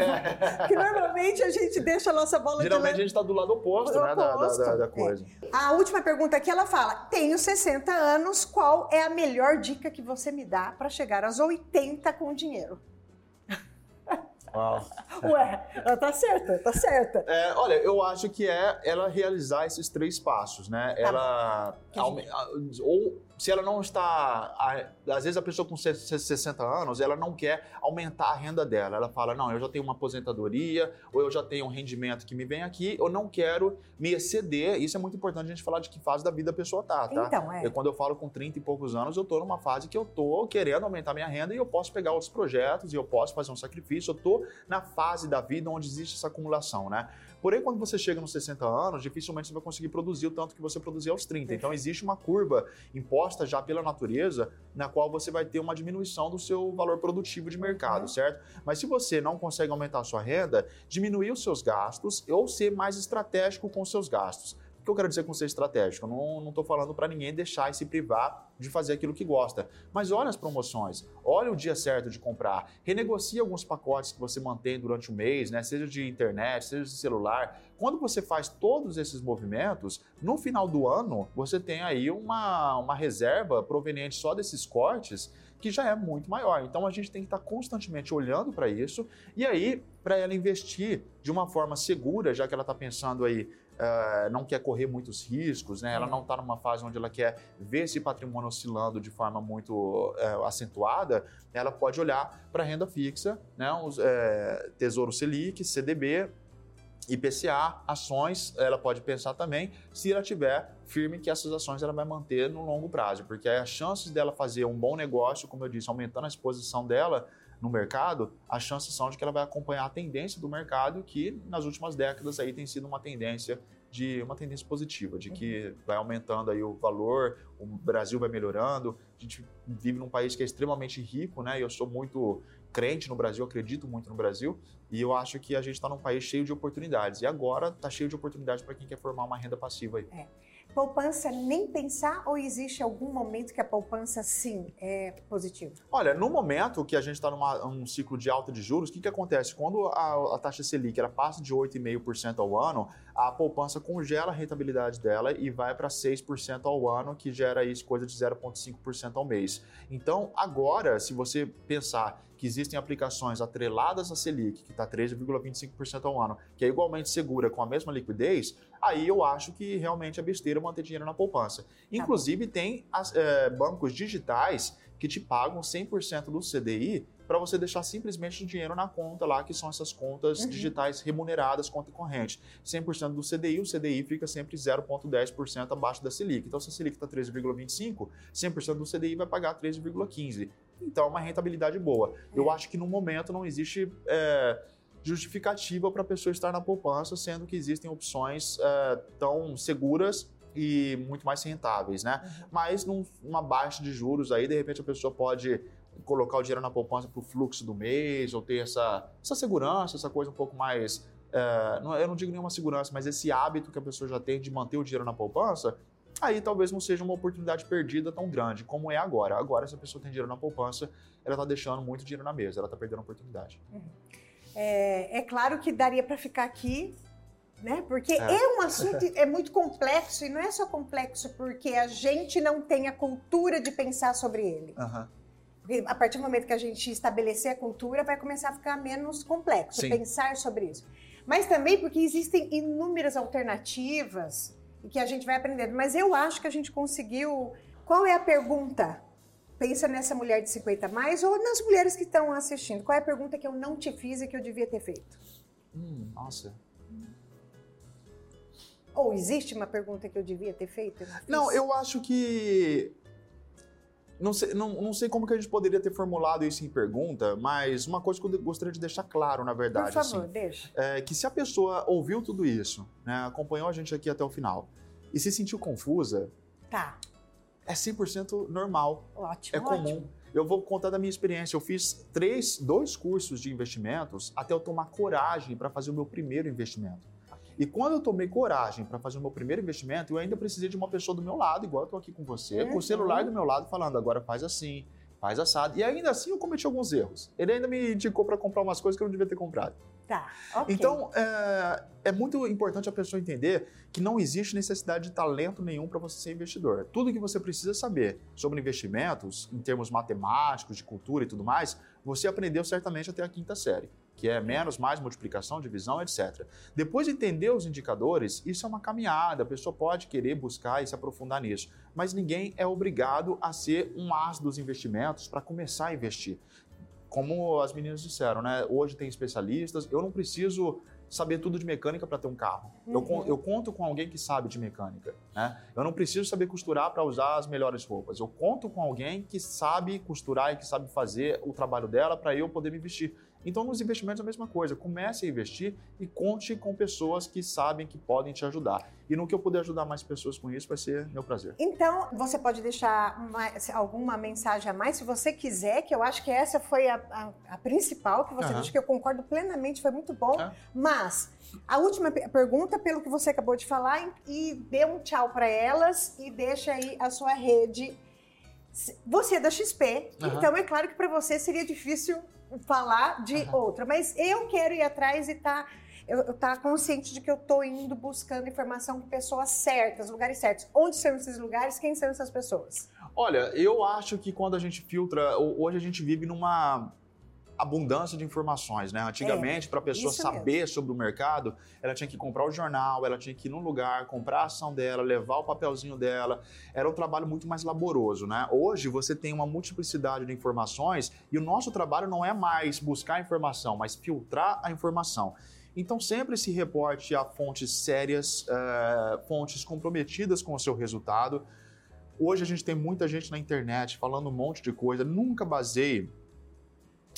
que normalmente a gente deixa a nossa bola Geralmente de neve... a gente está do lado oposto, né, oposto. Da, da, da, coisa. É. A última pergunta aqui, ela fala, tenho 60 anos, qual é a melhor dica que você me dá para chegar aos 80 com dinheiro? Uau. Ué, ela tá certa, tá certa. É, olha, eu acho que é ela realizar esses três passos, né? Tá ela. Ou se ela não está. Às vezes a pessoa com 60 anos, ela não quer aumentar a renda dela. Ela fala: não, eu já tenho uma aposentadoria, ou eu já tenho um rendimento que me vem aqui, eu não quero me exceder. Isso é muito importante a gente falar de que fase da vida a pessoa tá, tá? Então, é. E quando eu falo com 30 e poucos anos, eu tô numa fase que eu tô querendo aumentar minha renda e eu posso pegar outros projetos e eu posso fazer um sacrifício. Eu tô na fase da vida onde existe essa acumulação, né? Porém, quando você chega nos 60 anos, dificilmente você vai conseguir produzir o tanto que você produzia aos 30. Então, existe uma curva imposta já pela natureza, na qual você vai ter uma diminuição do seu valor produtivo de mercado, uhum. certo? Mas se você não consegue aumentar a sua renda, diminuir os seus gastos ou ser mais estratégico com os seus gastos que eu quero dizer com ser estratégico? Eu não estou falando para ninguém deixar e se privar de fazer aquilo que gosta. Mas olha as promoções, olha o dia certo de comprar, renegocie alguns pacotes que você mantém durante o mês, né? seja de internet, seja de celular. Quando você faz todos esses movimentos, no final do ano, você tem aí uma, uma reserva proveniente só desses cortes que já é muito maior. Então a gente tem que estar constantemente olhando para isso e aí para ela investir de uma forma segura, já que ela está pensando aí uh, não quer correr muitos riscos, né? Ela não está numa fase onde ela quer ver esse patrimônio oscilando de forma muito uh, acentuada, ela pode olhar para a renda fixa, né? Os, uh, Tesouro Selic, CDB, IPCA, ações, ela pode pensar também se ela tiver firme que essas ações ela vai manter no longo prazo, porque as chances dela fazer um bom negócio, como eu disse, aumentando a exposição dela, no mercado, as chances são de que ela vai acompanhar a tendência do mercado, que nas últimas décadas aí tem sido uma tendência de uma tendência positiva, de que vai aumentando aí o valor, o Brasil vai melhorando. A gente vive num país que é extremamente rico, né? E eu sou muito crente no Brasil, acredito muito no Brasil, e eu acho que a gente está num país cheio de oportunidades. E agora está cheio de oportunidades para quem quer formar uma renda passiva aí. É. Poupança nem pensar ou existe algum momento que a poupança sim é positiva? Olha, no momento que a gente está num ciclo de alta de juros, o que, que acontece? Quando a, a taxa Selic ela passa de 8,5% ao ano, a poupança congela a rentabilidade dela e vai para 6% ao ano, que gera isso coisa de 0,5% ao mês. Então, agora, se você pensar que existem aplicações atreladas à Selic, que está 13,25% ao ano, que é igualmente segura com a mesma liquidez, aí eu acho que realmente é besteira manter dinheiro na poupança. Tá Inclusive, tem as, é, bancos digitais que te pagam 100% do CDI para você deixar simplesmente o dinheiro na conta lá, que são essas contas uhum. digitais remuneradas, conta corrente. 100% do CDI, o CDI fica sempre 0,10% abaixo da Selic. Então, se a Selic está 13,25%, 100% do CDI vai pagar 13,15%. Então, é uma rentabilidade boa. É. Eu acho que no momento não existe. É, justificativa para a pessoa estar na poupança, sendo que existem opções é, tão seguras e muito mais rentáveis, né? Uhum. Mas numa baixa de juros aí, de repente a pessoa pode colocar o dinheiro na poupança para o fluxo do mês, ou ter essa, essa segurança, essa coisa um pouco mais é, eu não digo nenhuma segurança, mas esse hábito que a pessoa já tem de manter o dinheiro na poupança, aí talvez não seja uma oportunidade perdida tão grande como é agora. Agora, se a pessoa tem dinheiro na poupança, ela está deixando muito dinheiro na mesa, ela está perdendo a oportunidade. Uhum. É, é, claro que daria para ficar aqui, né? Porque é. é um assunto é muito complexo e não é só complexo porque a gente não tem a cultura de pensar sobre ele. Uhum. Porque a partir do momento que a gente estabelecer a cultura, vai começar a ficar menos complexo Sim. pensar sobre isso. Mas também porque existem inúmeras alternativas e que a gente vai aprendendo. Mas eu acho que a gente conseguiu. Qual é a pergunta? Pensa nessa mulher de 50 mais ou nas mulheres que estão assistindo. Qual é a pergunta que eu não te fiz e que eu devia ter feito? Hum, nossa. Ou existe uma pergunta que eu devia ter feito? Não, não eu acho que não sei, não, não sei como que a gente poderia ter formulado isso em pergunta, mas uma coisa que eu gostaria de deixar claro, na verdade. Por favor, assim, deixa. É que se a pessoa ouviu tudo isso, né, acompanhou a gente aqui até o final, e se sentiu confusa, tá. é 100% normal. Ótimo, É comum. Ótimo. Eu vou contar da minha experiência. Eu fiz três, dois cursos de investimentos até eu tomar coragem para fazer o meu primeiro investimento. E quando eu tomei coragem para fazer o meu primeiro investimento, eu ainda precisei de uma pessoa do meu lado, igual eu estou aqui com você, uhum. com o celular do meu lado, falando, agora faz assim, faz assado. E ainda assim eu cometi alguns erros. Ele ainda me indicou para comprar umas coisas que eu não devia ter comprado. Tá, ok. Então, é, é, muito importante a pessoa entender que não existe necessidade de talento nenhum para você ser investidor. Tudo que você precisa saber sobre investimentos, em termos matemáticos, de cultura e tudo mais, você aprendeu certamente até a quinta série que é menos, mais multiplicação, divisão, etc. Depois de entender os indicadores, isso é uma caminhada, a pessoa pode querer buscar e se aprofundar nisso, mas ninguém é obrigado a ser um as dos investimentos para começar a investir. Como as meninas disseram, né? Hoje tem especialistas, eu não preciso saber tudo de mecânica para ter um carro. Uhum. Eu, eu, conto com alguém que sabe de mecânica. Né? Eu não preciso saber costurar para usar as melhores roupas. Eu conto com alguém que sabe costurar e que sabe fazer o trabalho dela para eu poder me vestir. Então, nos investimentos é a mesma coisa. Comece a investir e conte com pessoas que sabem que podem te ajudar. E no que eu puder ajudar mais pessoas com isso, vai ser meu prazer. Então, você pode deixar uma, alguma mensagem a mais, se você quiser, que eu acho que essa foi a, a, a principal que você uhum. disse, que eu concordo plenamente, foi muito bom. É. Mas, a última pergunta, pelo que você acabou de falar, e dê um tchau para elas e deixa aí a sua rede. Você é da XP, uhum. então é claro que para você seria difícil falar de uhum. outra, mas eu quero ir atrás e tá eu estar tá consciente de que eu estou indo buscando informação com pessoas certas, lugares certos. Onde são esses lugares? Quem são essas pessoas? Olha, eu acho que quando a gente filtra, hoje a gente vive numa abundância de informações, né? Antigamente, é, para a pessoa saber mesmo. sobre o mercado, ela tinha que comprar o jornal, ela tinha que ir num lugar, comprar a ação dela, levar o papelzinho dela. Era um trabalho muito mais laboroso, né? Hoje você tem uma multiplicidade de informações e o nosso trabalho não é mais buscar informação, mas filtrar a informação. Então sempre se reporte a fontes sérias, uh, fontes comprometidas com o seu resultado. Hoje a gente tem muita gente na internet falando um monte de coisa. Nunca baseie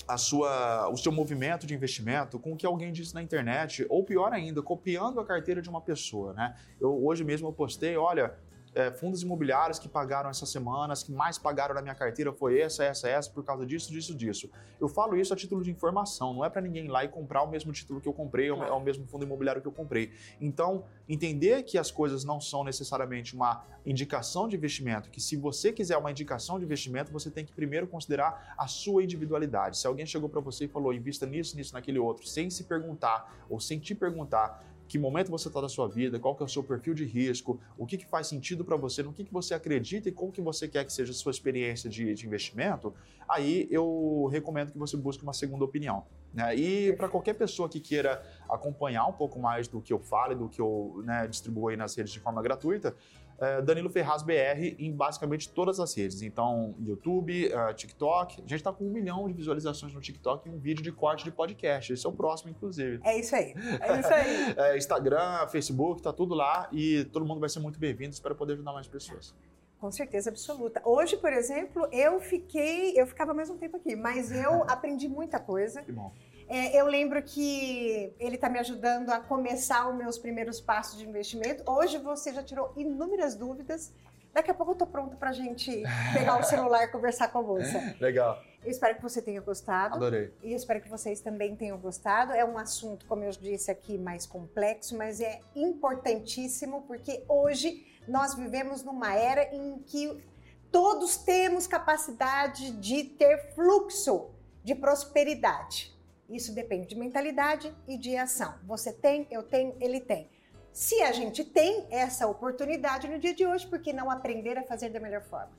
a sua, o seu movimento de investimento com o que alguém disse na internet, ou pior ainda, copiando a carteira de uma pessoa. Né? Eu, hoje mesmo eu postei, olha, é, fundos imobiliários que pagaram essas semanas, que mais pagaram na minha carteira foi essa, essa, essa, por causa disso, disso, disso. Eu falo isso a título de informação, não é para ninguém ir lá e comprar o mesmo título que eu comprei, ou o mesmo fundo imobiliário que eu comprei. Então, entender que as coisas não são necessariamente uma indicação de investimento, que se você quiser uma indicação de investimento, você tem que primeiro considerar a sua individualidade. Se alguém chegou para você e falou, invista nisso, nisso, naquele outro, sem se perguntar ou sem te perguntar, que momento você está da sua vida, qual que é o seu perfil de risco, o que, que faz sentido para você, no que, que você acredita e como que você quer que seja a sua experiência de, de investimento, aí eu recomendo que você busque uma segunda opinião. Né? E para qualquer pessoa que queira acompanhar um pouco mais do que eu falo e do que eu né, distribuo aí nas redes de forma gratuita, é, Danilo Ferraz BR em basicamente todas as redes. Então, YouTube, uh, TikTok. A gente está com um milhão de visualizações no TikTok e um vídeo de corte de podcast. Esse é o próximo, inclusive. É isso aí. É isso aí. é, Instagram, Facebook, tá tudo lá e todo mundo vai ser muito bem-vindo. Espero poder ajudar mais pessoas. Com certeza absoluta. Hoje, por exemplo, eu fiquei, eu ficava mais um tempo aqui, mas eu aprendi muita coisa. Que bom. É, eu lembro que ele está me ajudando a começar os meus primeiros passos de investimento. Hoje você já tirou inúmeras dúvidas. Daqui a pouco eu estou pronta para a gente pegar o celular e conversar com a moça. Legal. Eu espero que você tenha gostado. Adorei. E eu espero que vocês também tenham gostado. É um assunto, como eu disse aqui, mais complexo, mas é importantíssimo porque hoje nós vivemos numa era em que todos temos capacidade de ter fluxo de prosperidade. Isso depende de mentalidade e de ação. Você tem, eu tenho, ele tem. Se a gente tem essa oportunidade no dia de hoje, por que não aprender a fazer da melhor forma?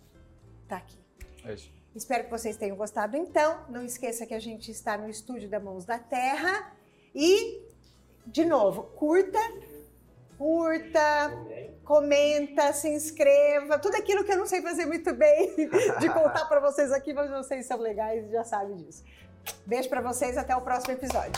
Tá aqui. É isso. Espero que vocês tenham gostado. Então, não esqueça que a gente está no estúdio da Mãos da Terra. E, de novo, curta, curta, comenta, se inscreva. Tudo aquilo que eu não sei fazer muito bem de contar para vocês aqui, mas vocês são legais e já sabem disso. Beijo para vocês, até o próximo episódio.